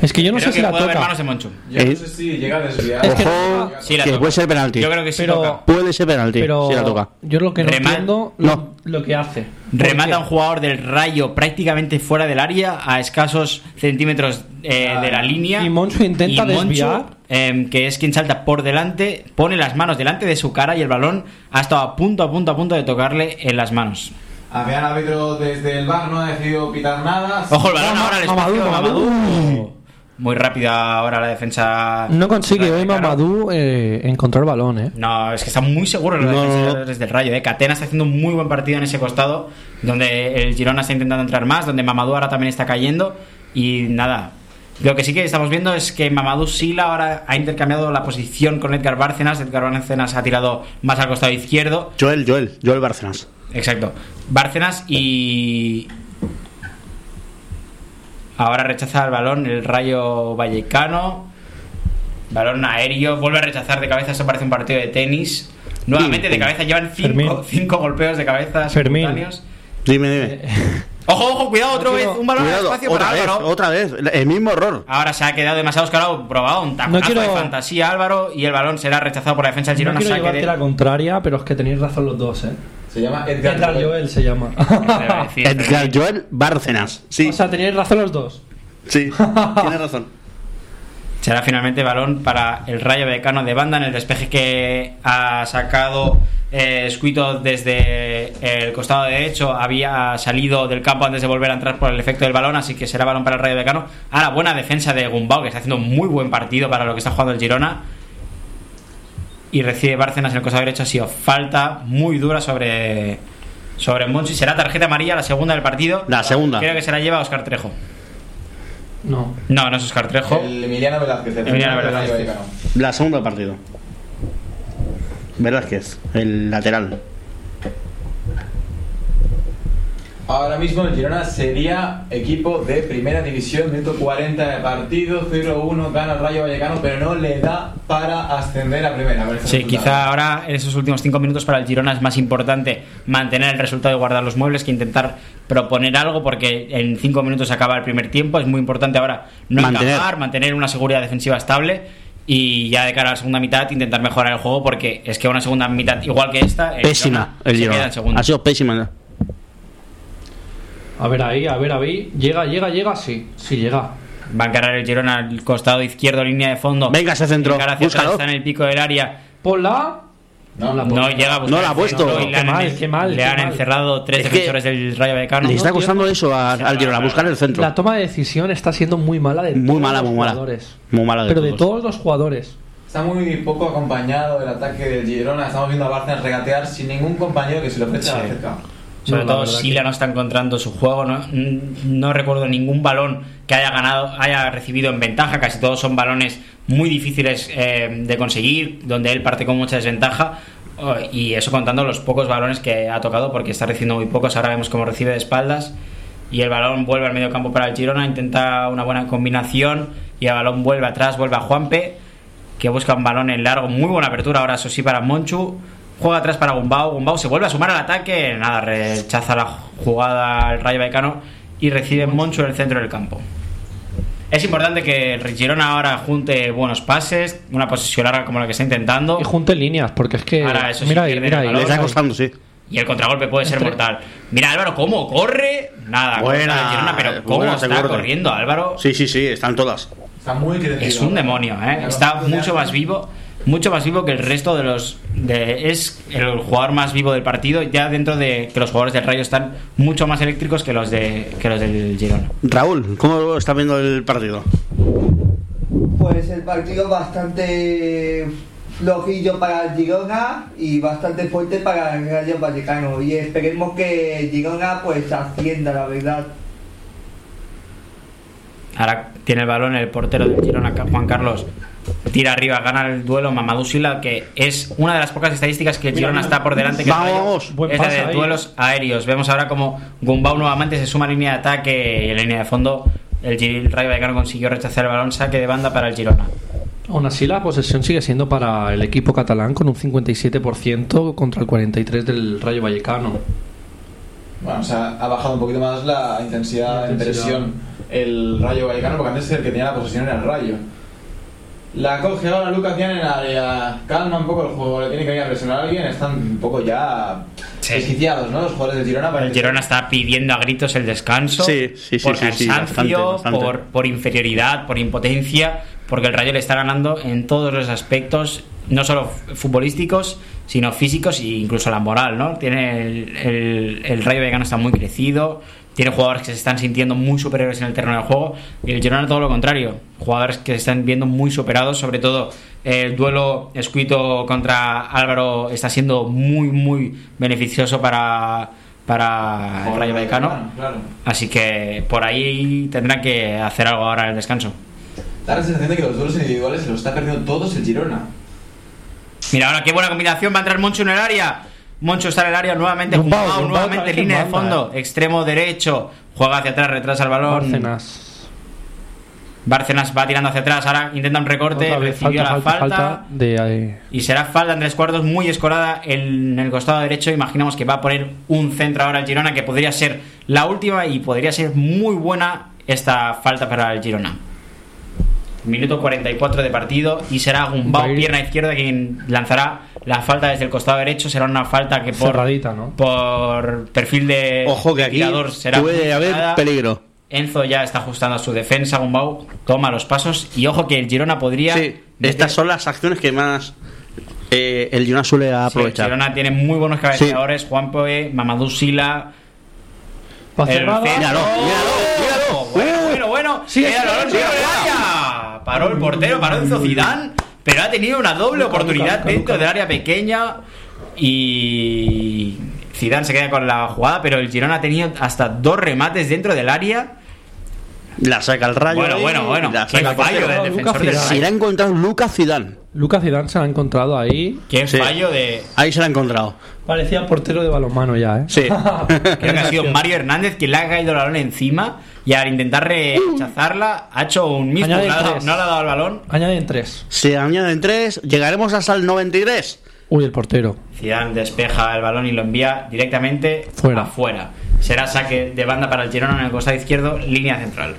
Es que yo no creo sé si la toca. manos de Monchu. Yo Eh, no sé si llega a desviar. Es que Ojo, Sí, la que toca. puede ser penalti. Yo creo que sí Pero- toca. Puede ser penalti. Pero si la toca. yo lo que no Remal- entiendo No. lo, lo que hace. Remata a un jugador del Rayo prácticamente fuera del área, a escasos centímetros eh, de la línea. Y Monchu intenta Y Monchu, desviar. em, que es quien salta por delante, pone las manos delante de su cara y el balón ha estado a punto, a punto, a punto de tocarle en las manos. El árbitro desde el bar no ha decidido pitar nada. Ojo, el balón ahora al espacio de Mamadou. Mamadou. Muy rápida ahora la defensa. No consigue hoy. Mamadou eh, encontrar el balón, ¿eh? No, es que está muy seguro No, no. defensores del Rayo. ¿eh? Catena está haciendo un muy buen partido en ese costado, donde el Girona está intentando entrar más, donde Mamadou ahora también está cayendo. Y nada, lo que sí que estamos viendo es que Mamadou Sila ahora ha intercambiado la posición con Edgar Bárcenas. Edgar Bárcenas ha tirado más al costado izquierdo. Joel, Joel, Joel Bárcenas. Exacto. Bárcenas y. Ahora rechaza el balón el Rayo Vallecano. Balón aéreo. Vuelve a rechazar de cabeza. Esto parece un partido de tenis. Nuevamente de cabeza. Llevan cinco, cinco golpeos de cabeza Fermín. Dime, dime. Ojo, ojo, cuidado otra No vez. quiero- Un balón al Cuidado, espacio otra para vez, Álvaro. otra vez. El mismo error. Ahora se ha quedado demasiado escalado. Probado un taconazo No quiero- de fantasía Álvaro. Y el balón será rechazado por la defensa del No Girona. quiero saque llevarte de- la contraria, pero es que tenéis razón los dos, ¿eh? Se llama Edgar, Edgar Joel. Joel se llama. Edgar Joel Bárcenas. Sí, O sea, teníais razón los dos. sí, tienes razón. Será finalmente balón para el Rayo Vallecano de banda en el despeje que ha sacado eh, Escuito desde el costado derecho. Había salido del campo antes de volver a entrar por el efecto del balón, así que será balón para el Rayo Vallecano. Ahora, buena defensa de Gumbau, que está haciendo un muy buen partido para lo que está jugando el Girona. Y recibe Bárcenas en el costado derecho. Ha sido falta muy dura sobre, sobre Monchi. Será tarjeta amarilla, la segunda del partido. La segunda. Creo que se la lleva Oscar Trejo. No. No, no es Oscar Trejo. El Emiliano Velázquez. el Emiliano Velázquez. La segunda del partido. Velázquez, el lateral. Ahora mismo el Girona sería equipo de primera división, minuto 40 de partido, 0-1, gana el Rayo Vallecano, pero no le da para ascender a primera. A Sí, resultado. quizá ahora en esos últimos cinco minutos para el Girona es más importante mantener el resultado y guardar los muebles que intentar proponer algo porque en cinco minutos acaba el primer tiempo. Es muy importante ahora no Mantener. encajar, mantener una seguridad defensiva estable y ya de cara a la segunda mitad intentar mejorar el juego porque es que una segunda mitad igual que esta el Pésima el se queda Girona. en segunda. Ha sido pésima. A ver ahí, a ver ahí. Llega, llega, llega, sí. Sí llega. Va a encarar el Girona al costado izquierdo, línea de fondo. Venga, Búscalo. atrás, está en el pico del área. Ponla. No, la No llega a No la ha puesto. le Qué han- mal, qué mal, Le qué han mal. encerrado tres Es defensores del Rayo Vallecano. Le está No, costando eso a- al Girona, buscar el centro. La toma de decisión está siendo muy mala de Muy todos mala, los muy mala. jugadores. Muy mala de Pero de todos. los jugadores. Está muy poco acompañado el ataque del Girona. Estamos viendo a Bárcenas regatear sin ningún compañero que se le ofrezca Sí. cerca. Sobre No, todo Sila que- no está encontrando su juego. No, no recuerdo ningún balón que haya ganado, haya recibido en ventaja. Casi todos son balones muy difíciles eh, de conseguir, donde él parte con mucha desventaja. Oh, y eso contando los pocos balones que ha tocado, porque está recibiendo muy pocos. Ahora vemos cómo recibe de espaldas. Y el balón vuelve al medio campo para el Girona. Intenta una buena combinación. Y el balón vuelve atrás, vuelve a Juanpe, que busca un balón en largo. Muy buena apertura ahora, eso sí, para Monchu. Juega atrás para Gumbau. Gumbau se vuelve a sumar al ataque. Nada, rechaza la jugada al Rayo Vallecano y recibe Monchu en el centro del campo. Es importante que el Girona ahora junte buenos pases, una posesión larga como la que está intentando. Y junte líneas, porque es que. Ahora, eso sí, mira ahí, pierde mira el ahí. balón. Le está costando, sí. Y el contragolpe puede ser Entre- mortal. Mira Álvaro cómo corre. Nada, Buena, el Girona, pero cómo buena, se está corriendo Álvaro. Sí, sí, sí, están todas. Está muy crecido. Es un demonio, ¿eh? Está mucho más vivo, mucho más vivo que el resto de los. De, es el jugador más vivo del partido, ya dentro de que los jugadores del Rayo están mucho más eléctricos que los de que los del Girona. Raúl, ¿cómo está viendo el partido? Pues el partido bastante flojillo para el Girona y bastante fuerte para el Rayo Vallecano. Y esperemos que el Girona pues ascienda, la verdad. Ahora tiene el balón el portero del Girona, Juan Carlos. Tira arriba, gana el duelo Mamadou Sila, que es una de las pocas estadísticas que el Girona mira. está por delante. Que Vamos, buen es la de ahí. duelos aéreos. Vemos ahora como Gumbau nuevamente se suma a línea de ataque y en línea de fondo. El Rayo Vallecano consiguió rechazar el balón, saque de banda para el Girona. Aún así, la posesión sigue siendo para el equipo catalán con un 57% contra el 43% del Rayo Vallecano. Bueno, o sea, ha bajado un poquito más la intensidad de Intensidad. presión el Rayo Vallecano, porque antes el que tenía la posesión era el Rayo. La coge ahora Lucas Dian en área. Calma un poco el juego, le tiene que ir a presionar a alguien. Están un poco ya Sí. desquiciados, ¿no? Los jugadores del Girona. El. Girona está pidiendo a gritos el descanso Sí, sí, sí, por sí, sí, cansancio, bastante, bastante. Por, por inferioridad, por impotencia, porque el Rayo le está ganando en todos los aspectos, no solo futbolísticos, sino físicos e incluso la moral, ¿no? Tiene el, el, el Rayo Vallecano está muy crecido, tiene jugadores que se están sintiendo muy superiores en el terreno de juego y el Girona todo lo contrario, jugadores que se están viendo muy superados, sobre todo el duelo escrito contra Álvaro está siendo muy muy beneficioso para para el Rayo Vallecano. Claro. Así que por ahí tendrán que hacer algo ahora en el descanso. Da la sensación de que los duelos individuales se los está perdiendo todos el Girona. Mira, ahora qué buena combinación. Va a entrar Moncho en el área. Moncho está en el área nuevamente. Gumbau, Gumbau nuevamente línea de fondo. Extremo derecho. Juega hacia atrás, retrasa el balón. Bárcenas. Bárcenas va tirando hacia atrás. Ahora intenta un recorte. Recibió la falta, falta. falta de ahí. Y será falta en tres cuartos muy escorada en el costado derecho. Imaginamos que va a poner un centro ahora el Girona que podría ser la última y podría ser muy buena esta falta para el Girona. Minuto 44 de partido y será Gumbau, pierna izquierda, quien lanzará la falta desde el costado derecho. Será una falta que por, Cerradita, ¿no? por perfil de Ojo que aquí tirador será puede haber peligro. Enzo ya está ajustando a su defensa. Gumbau toma los pasos y ojo que el Girona podría. Sí, meter- estas son las acciones que más eh, el Girona suele Sí, el aprovechar. Girona tiene muy buenos cabeceadores, Juan Poe, Mamadou Sila. El Míralo, ¡Oh! míralo, Bueno, bueno, bueno. Sí, sí, sí, dentro del sí. área. Paró el portero, paró Enzo Zidane, pero ha tenido una doble oportunidad dentro del área pequeña y Zidane se queda con la jugada, pero el Girona ha tenido hasta dos remates dentro del área. La saca el rayo. Bueno, ahí, bueno, bueno. La Qué saca el fallo del Lucas defensor Zidane. Se la ha encontrado Lucas Zidane. Lucas Zidane se la ha encontrado ahí. Qué Sí. fallo de. Ahí se la ha encontrado. Parecía portero de balonmano ya, ¿eh? Sí. Creo que ha sido Mario Hernández quien le ha caído el balón encima y al intentar rechazarla ha hecho un mismo. Añaden No le ha dado- tres. no le ha dado el balón. Añaden tres. Se añaden tres. Llegaremos hasta el 93. Uy, el portero. Zidane despeja el balón y lo envía directamente Fuera. afuera. Será saque de banda para el Girona en el costado izquierdo, línea central.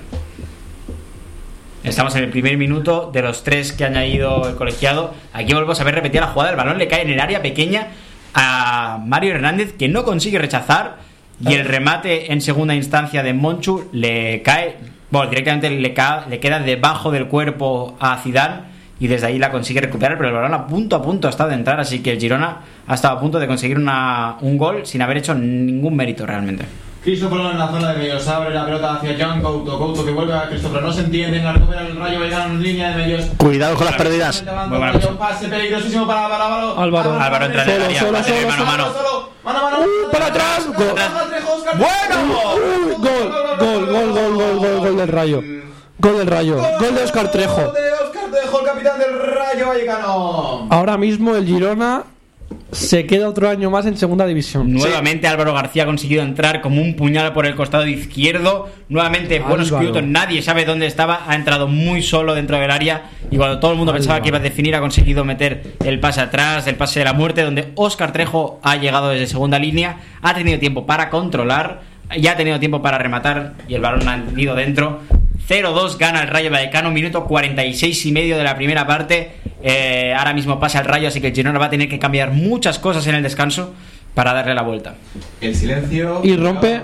Estamos en el primer minuto de los tres que ha añadido el colegiado. Aquí volvemos a ver repetida la jugada. El balón le cae en el área pequeña a Mario Hernández, que no consigue rechazar. Y el remate en segunda instancia de Monchu le cae, bueno, directamente le, le queda debajo del cuerpo a Zidane y desde ahí la consigue recuperar, pero el balón a punto a punto estado de entrar, así que el Girona ha estado a punto de conseguir una- un gol sin haber hecho ningún mérito realmente. Christopher en la zona de medios abre la pelota hacia John Couto. Couto que vuelve a Christopher. No se entiende. La recupera el rayo Vallecano en línea de medios. Cuidado con las pérdidas. Un pase peligrosísimo para para Álvaro. Álvaro. Álvaro entra en el área, solo, solo, mano a mano. Mano a mano. Uh, para atrás, gol. ¡Bueno! Gol, gol, gol, gol, gol, gol, gol del Rayo. Gol del Rayo. Gol de Oscar Trejo. Gol de Oscar Trejo, el capitán del Rayo Vallecano. Ahora mismo el Girona se queda otro año más en segunda división. Nuevamente Álvaro García ha conseguido entrar como un puñal por el costado izquierdo. Nuevamente buenos. Kyoto, nadie sabe dónde estaba. Ha entrado muy solo dentro del área. Y cuando todo el mundo pensaba Álvaro. que iba a definir, ha conseguido meter el pase atrás, el pase de la muerte, donde Óscar Trejo ha llegado desde segunda línea. Ha tenido tiempo para controlar, ya ha tenido tiempo para rematar y el balón ha ido dentro. 0-2 gana el Rayo Vallecano, minuto 46 y medio de la primera parte. Eh, ahora mismo pasa el Rayo, así que el Girona va a tener que cambiar muchas cosas en el descanso para darle la vuelta. El silencio. Y rompe, ¿eh?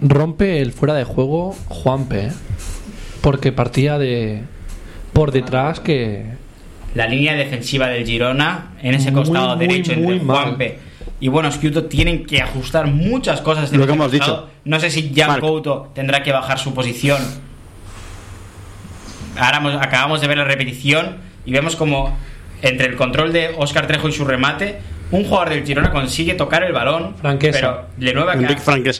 rompe el fuera de juego Juanpe, ¿eh? porque partía de por detrás que La línea defensiva del Girona en ese costado muy, derecho muy entre mal. Juanpe y bueno Couto tienen que ajustar muchas cosas en Lo que hemos dicho. No sé si Jan. Couto tendrá que bajar su posición. Ahora hemos- acabamos de ver la repetición y vemos como entre el control de Óscar Trejo y su remate, un jugador del Girona consigue tocar el balón, Franquesa. pero le, nueva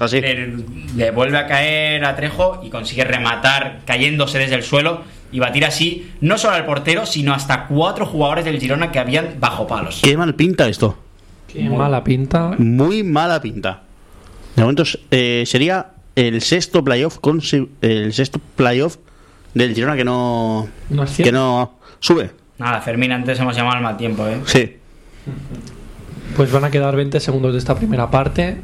sí. le, le vuelve a caer a Trejo y consigue rematar cayéndose desde el suelo y batir así no solo al portero, sino hasta cuatro jugadores del Girona que habían bajo palos. Qué mal pinta esto. qué mala pinta. Muy mala pinta. De momento eh, sería el sexto playoff con el sexto playoff del Girona que no No es que no sube. Nada, Fermín, antes hemos llamado al mal tiempo, ¿eh? Sí. Pues van a quedar 20 segundos de esta primera parte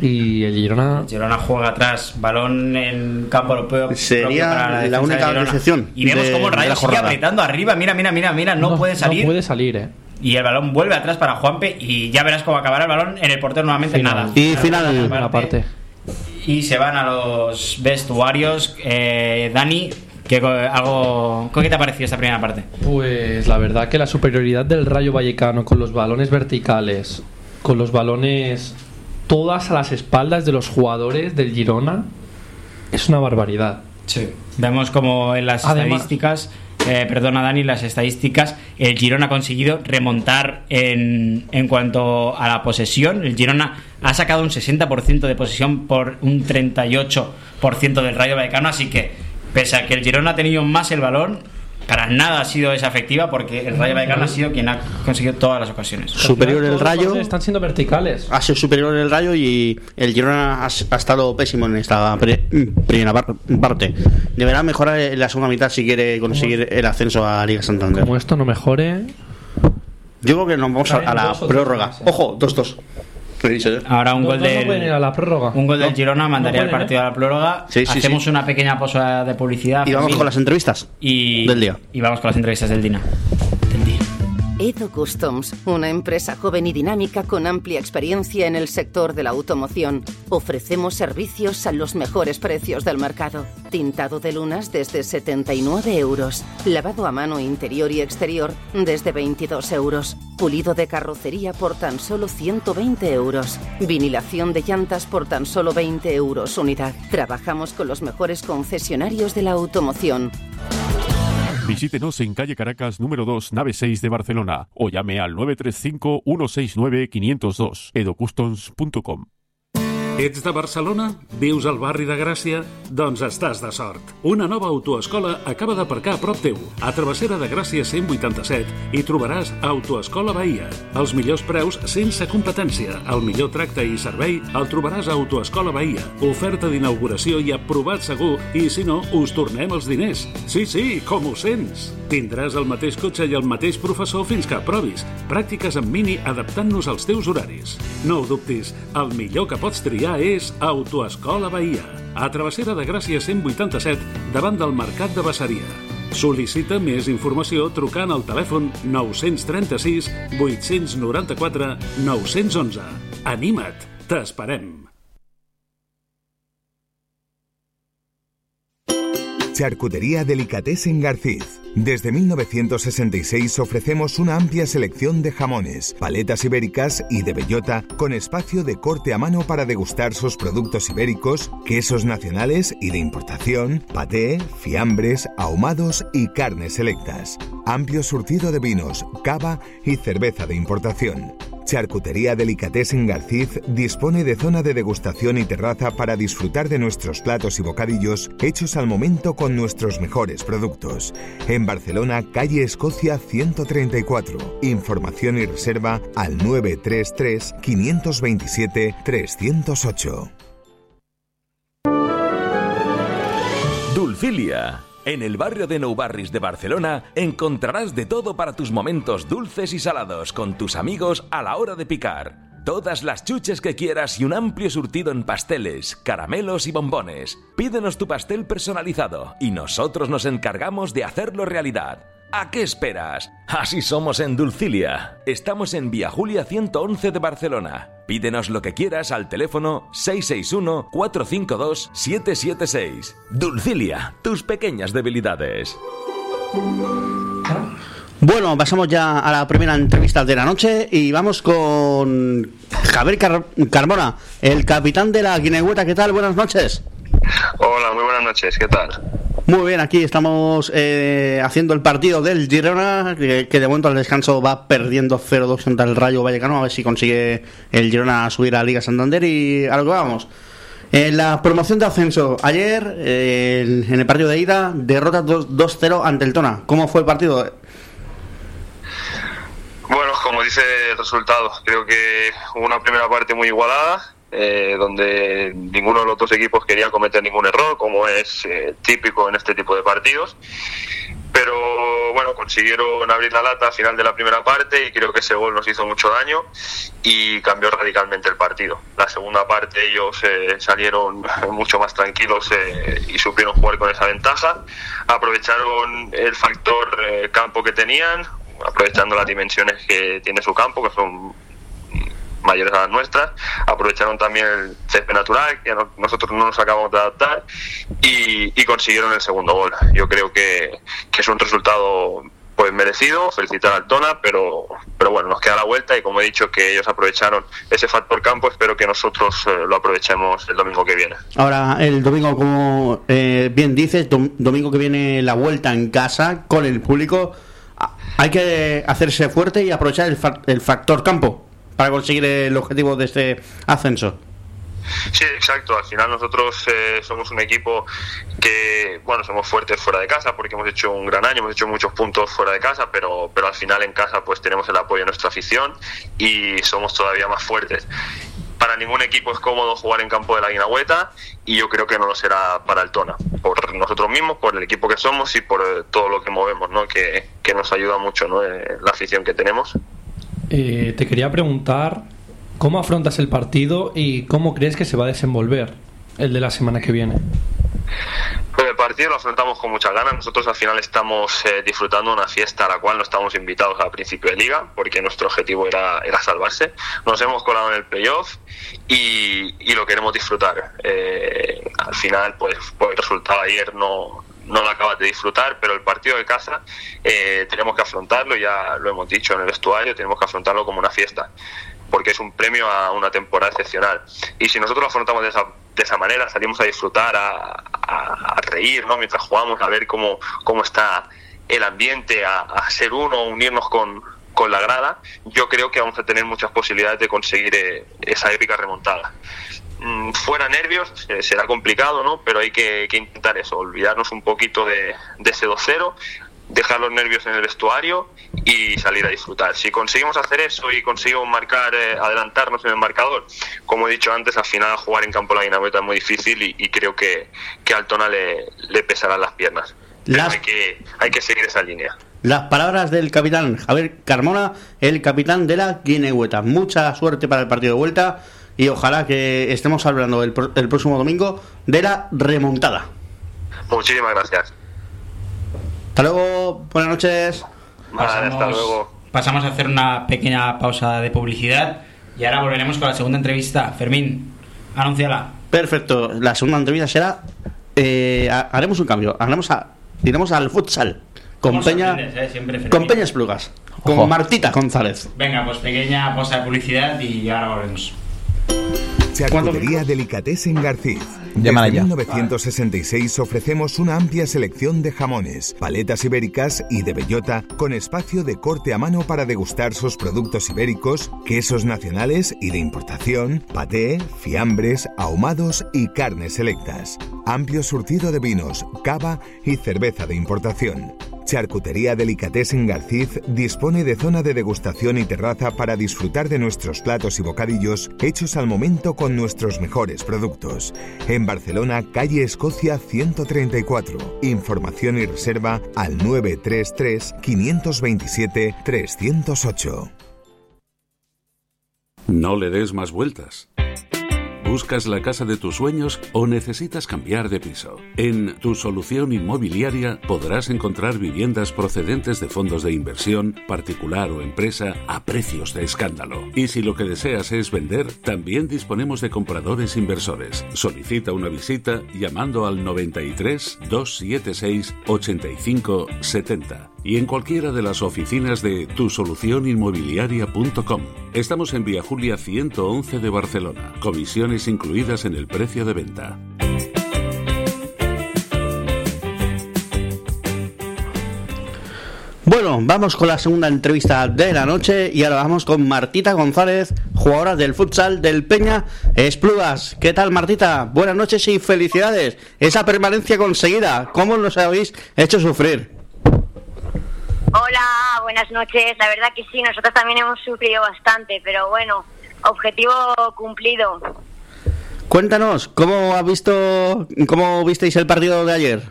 y el Girona El Girona juega atrás, balón en campo europeo. Sería propio para la defensa única decepción Y vemos de- cómo el de Rayo la sigue apretando arriba. Mira, mira, mira, mira, no, puede salir. No puede salir, eh. Y el balón vuelve atrás para Juanpe y ya verás cómo acabará el balón en el portero nuevamente Final. nada. Y final. Primera parte. Y se van a los vestuarios. Eh, Dani, ¿qué, algo, ¿qué te ha parecido esta primera parte? Pues la verdad que la superioridad del Rayo Vallecano con los balones verticales, con los balones todas a las espaldas de los jugadores del Girona, es una barbaridad. Sí. Vemos como en las Además- estadísticas, eh, perdona Dani, las estadísticas, el Girona ha conseguido remontar en, en cuanto a la posesión. El Girona ha sacado un 60% de posesión por un 38% del Rayo Vallecano, así que pese a que el Girona ha tenido más el balón, para nada ha sido esa efectiva porque el Rayo Vallecano ha sido quien ha conseguido todas las ocasiones. Superior el Rayo. Están siendo verticales. Ha sido superior el Rayo y el Girona ha, ha estado pésimo en esta pre- primera par- parte. Deberá mejorar en la segunda mitad si quiere conseguir el ascenso a Liga Santander. Como esto no mejore, Yo creo que nos vamos a, a la Dos prórroga. eh. Ojo, 2-2. Lo he dicho yo. Ahora un gol dos no pueden ir a del la prórroga. un gol del No. Girona mandaría No el pueden, partido a la prórroga. Sí, sí, Hacemos sí. una pequeña pausa de publicidad. Y vamos con las entrevistas y, del día. Y vamos con las entrevistas del día. Edo Customs, una empresa joven y dinámica con amplia experiencia en el sector de la automoción. Ofrecemos servicios a los mejores precios del mercado. Tintado de lunas desde 79 euros. Lavado a mano interior y exterior desde 22 euros. Pulido de carrocería por tan solo 120 euros. Vinilación de llantas por tan solo 20 euros unidad. Trabajamos con los mejores concesionarios de la automoción. Visítenos en calle Caracas número 2, nave 6 de Barcelona o llame al 935 169 502 edocustoms.com. Ets de Barcelona? Vius al barri de Gràcia? Doncs estàs de sort. Una nova autoescola acaba d'aparcar a prop teu. A Travessera de Gràcia 187 hi trobaràs Autoescola Bahia. Els millors preus sense competència. El millor tracte i servei el trobaràs a Autoescola Bahia. Oferta d'inauguració i aprovat segur. I si no, us tornem els diners. Sí, sí, com ho sents. Tindràs el mateix cotxe i el mateix professor fins que aprovis. Pràctiques en mini adaptant-nos als teus horaris. No ho dubtis, el millor que pots triar és Autoescola Bahia. A Travessera de Gràcia 187, davant del Mercat de Basseria. Sol·licita més informació trucant al telèfon 936 894 911. Anima't, t'esperem. Charcutería Delicatessen Garciz. Desde 1966 ofrecemos una amplia selección de jamones, paletas ibéricas y de bellota con espacio de corte a mano para degustar sus productos ibéricos, quesos nacionales y de importación, paté, fiambres, ahumados y carnes selectas. Amplio surtido de vinos, cava y cerveza de importación. Charcutería Delicatessen Garciz dispone de zona de degustación y terraza para disfrutar de nuestros platos y bocadillos hechos al momento con nuestros mejores productos. En Barcelona, calle Escocia 134. Información y reserva al 933 527 308. Dulcilia. En el barrio de Nou Barris de Barcelona encontrarás de todo para tus momentos dulces y salados con tus amigos a la hora de picar. Todas las chuches que quieras y un amplio surtido en pasteles, caramelos y bombones. Pídenos tu pastel personalizado y nosotros nos encargamos de hacerlo realidad. ¿A qué esperas? Así somos en Dulcilia. Estamos en Vía Julia 111 de Barcelona. Pídenos lo que quieras al teléfono 661-452-776. Dulcilia, tus pequeñas debilidades. Bueno, pasamos ya a la primera entrevista de la noche y vamos con Javier Car- Carmona, el capitán de la Guinehueta. ¿Qué tal? Buenas noches. Hola, muy buenas noches, ¿qué tal? Muy bien, aquí estamos eh, haciendo el partido del Girona, que, que de momento al descanso va perdiendo 0-2 contra el Rayo Vallecano, a ver si consigue el Girona subir a Liga Santander y a lo que vamos. En la promoción de ascenso, ayer eh, en el partido de ida, derrota 2- 2-0 ante el Tona. ¿Cómo fue el partido? Bueno, como dice el resultado, creo que hubo una primera parte muy igualada, eh, donde ninguno de los dos equipos quería cometer ningún error, como es eh, típico en este tipo de partidos. Pero bueno, consiguieron abrir la lata al final de la primera parte y creo que ese gol nos hizo mucho daño y cambió radicalmente el partido. La segunda parte ellos eh, salieron mucho más tranquilos eh, y supieron jugar con esa ventaja. Aprovecharon el factor eh, campo que tenían, aprovechando las dimensiones que tiene su campo, que son mayores a las nuestras, aprovecharon también el césped natural, que no- nosotros no nos acabamos de adaptar, y, y consiguieron el segundo gol. Yo creo que, es un resultado pues merecido, felicitar al Tona, pero, pero bueno, nos queda la vuelta y como he dicho que ellos aprovecharon ese factor campo, espero que nosotros eh, lo aprovechemos el domingo que viene. Ahora, el domingo, como eh, bien dices, dom- domingo que viene la vuelta en casa con el público, hay que hacerse fuerte y aprovechar el, fa- el factor campo para conseguir el objetivo de este ascenso. Sí, exacto. Al final nosotros eh, somos un equipo que, bueno, somos fuertes fuera de casa porque hemos hecho un gran año, hemos hecho muchos puntos fuera de casa, pero, pero al final en casa pues tenemos el apoyo de nuestra afición y somos todavía más fuertes. Para ningún equipo es cómodo jugar en campo de la Guinahueta y yo creo que no lo será para el Tona, por nosotros mismos, por el equipo que somos y por eh, todo lo que movemos, ¿no? que, que nos ayuda mucho ¿no? Eh, la afición que tenemos. Eh, te quería preguntar cómo afrontas el partido y cómo crees que se va a desenvolver el de la semana que viene. Pues el partido lo afrontamos con muchas ganas. Nosotros al final estamos eh, disfrutando una fiesta a la cual no estamos invitados al principio de liga, porque nuestro objetivo era, era salvarse. Nos hemos colado en el playoff y, y lo queremos disfrutar. Eh, al final, pues, pues el resultado ayer no, no lo acabas de disfrutar, pero el partido de casa eh, tenemos que afrontarlo, ya lo hemos dicho en el vestuario, tenemos que afrontarlo como una fiesta porque es un premio a una temporada excepcional. Y si nosotros lo afrontamos de esa, de esa manera, salimos a disfrutar, a, reír, ¿no? Mientras jugamos, a ver cómo, cómo está el ambiente, a, a ser uno, unirnos con, con la grada, yo creo que vamos a tener muchas posibilidades de conseguir eh, esa épica remontada. Mm, fuera nervios, eh, será complicado, ¿no? Pero hay que, que intentar eso, olvidarnos un poquito de, de ese 2-0, dejar los nervios en el vestuario y salir a disfrutar. Si conseguimos hacer eso y conseguimos marcar, eh, adelantarnos en el marcador, como he dicho antes, al final jugar en campo la Guinameta es muy difícil y, y creo que, que a Altona le, le pesarán las piernas. Las- hay, que, hay que seguir esa línea. Las palabras del capitán Javier Carmona, el capitán de la Guinehueta. Mucha suerte para el partido de vuelta y ojalá que estemos hablando el, pro- el próximo domingo de la remontada. Muchísimas gracias. Hasta luego, buenas noches. Vale, hasta luego. Pasamos a hacer una pequeña pausa de publicidad y ahora volveremos con la segunda entrevista. Fermín, anúnciala. Perfecto, la segunda entrevista será. eh, ha- haremos un cambio, haremos a, iremos al futsal con ¿Cómo Peña, eh? Con Peña Esplugas, con. Martita González. Venga, pues pequeña pausa de publicidad y ahora volvemos. Charcutería Delicatessen García. Llámala Desde ya. 1966 ofrecemos una amplia selección de jamones, paletas ibéricas y de bellota con espacio de corte a mano para degustar sus productos ibéricos, quesos nacionales y de importación, paté, fiambres, ahumados y carnes selectas. Amplio surtido de vinos, cava y cerveza de importación. Charcutería Delicatessen Garciz dispone de zona de degustación y terraza para disfrutar de nuestros platos y bocadillos hechos al momento con nuestros mejores productos. En Barcelona, calle Escocia 134. Información y reserva al 933 527 308. No le des más vueltas. ¿Buscas la casa de tus sueños o necesitas cambiar de piso? En Tu Solución Inmobiliaria podrás encontrar viviendas procedentes de fondos de inversión, particular o empresa, a precios de escándalo. Y si lo que deseas es vender, también disponemos de compradores inversores. Solicita una visita llamando al 93 276 85 70 y en cualquiera de las oficinas de tusolucioninmobiliaria.com. Estamos en Vía Julia 111 de Barcelona. Comisiones incluidas en el precio de venta. Bueno, vamos con la segunda entrevista de la noche y ahora vamos con Martita González, jugadora del futsal del Peña Esplugas. ¿Qué tal Martita? Buenas noches y felicidades. Esa permanencia conseguida, ¿cómo nos habéis hecho sufrir? Hola, buenas noches. La verdad que sí, nosotros también hemos sufrido bastante, pero bueno, objetivo cumplido. Cuéntanos, ¿cómo has visto, cómo visteis el partido de ayer?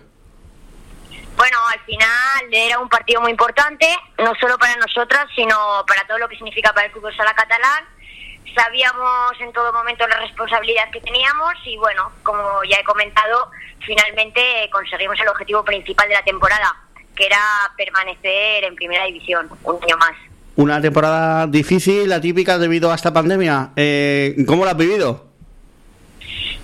Bueno, al final era un partido muy importante, no solo para nosotras, sino para todo lo que significa para el fútbol sala catalán. Sabíamos en todo momento la responsabilidad que teníamos y bueno, como ya he comentado, finalmente conseguimos el objetivo principal de la temporada, que era permanecer en primera división un año más. Una temporada difícil, atípica debido a esta pandemia. Eh, ¿Cómo la has vivido?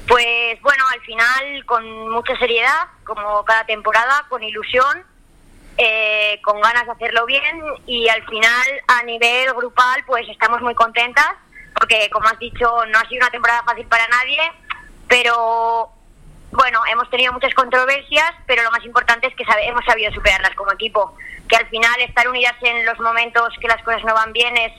Pues bueno, al final con mucha seriedad, como cada temporada, con ilusión, eh, con ganas de hacerlo bien y al final a nivel grupal pues estamos muy contentas porque como has dicho no ha sido una temporada fácil para nadie, pero bueno, hemos tenido muchas controversias, pero lo más importante es que sabe- hemos sabido superarlas como equipo, que al final estar unidas en los momentos que las cosas no van bien es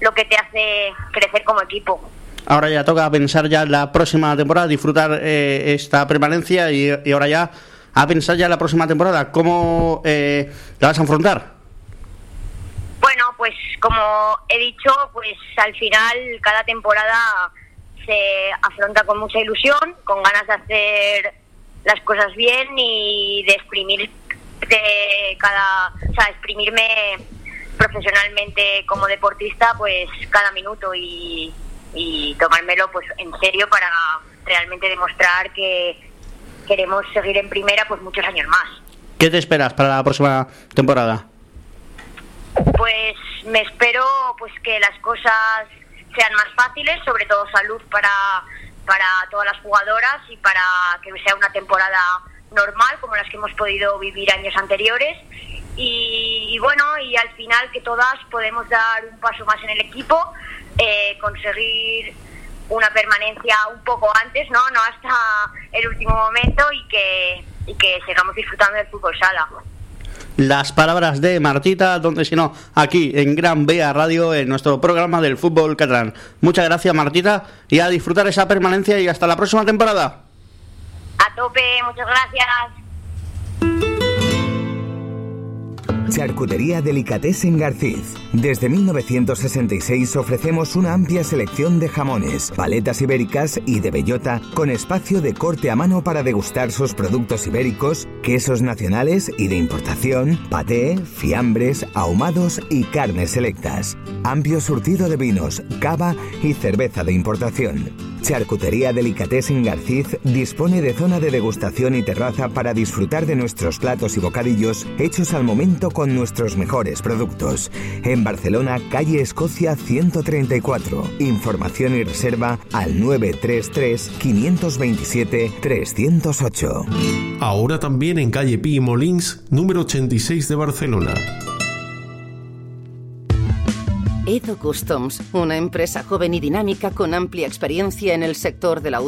lo que te hace crecer como equipo. Ahora ya toca pensar ya la próxima temporada, disfrutar eh, esta permanencia y, y ahora ya a pensar ya la próxima temporada. ¿Cómo eh, la vas a afrontar? Bueno, pues como he dicho, pues al final cada temporada se afronta con mucha ilusión, con ganas de hacer las cosas bien y de exprimir de cada, o sea, exprimirme profesionalmente como deportista, pues cada minuto y, y tomármelo pues en serio para realmente demostrar que queremos seguir en primera pues muchos años más. ¿Qué te esperas para la próxima temporada? Pues me espero pues que las cosas sean más fáciles, sobre todo salud para, para todas las jugadoras y para que sea una temporada normal como las que hemos podido vivir años anteriores. Y, bueno, y al final que todas podemos dar un paso más en el equipo, eh, conseguir una permanencia un poco antes, no, no hasta el último momento y que, y que sigamos disfrutando del fútbol sala. Las palabras de Martita, donde si no, aquí en Gran Vía Radio, en nuestro programa del fútbol catalán. Muchas gracias Martita y a disfrutar esa permanencia y hasta la próxima temporada. A tope, muchas gracias. Charcutería Delicatessen Garciz. Desde 1966 ofrecemos una amplia selección de jamones, paletas ibéricas y de bellota con espacio de corte a mano para degustar sus productos ibéricos, quesos nacionales y de importación, paté, fiambres, ahumados y carnes selectas. Amplio surtido de vinos, cava y cerveza de importación. Charcutería Delicatessen Garciz dispone de zona de degustación y terraza para disfrutar de nuestros platos y bocadillos hechos al momento con nuestros mejores productos. En Barcelona, calle Escocia 134. Información y reserva al 933 527 308. Ahora también en calle Pi Molins, número 86 de Barcelona. Edo Customs, una empresa joven y dinámica con amplia experiencia en el sector de la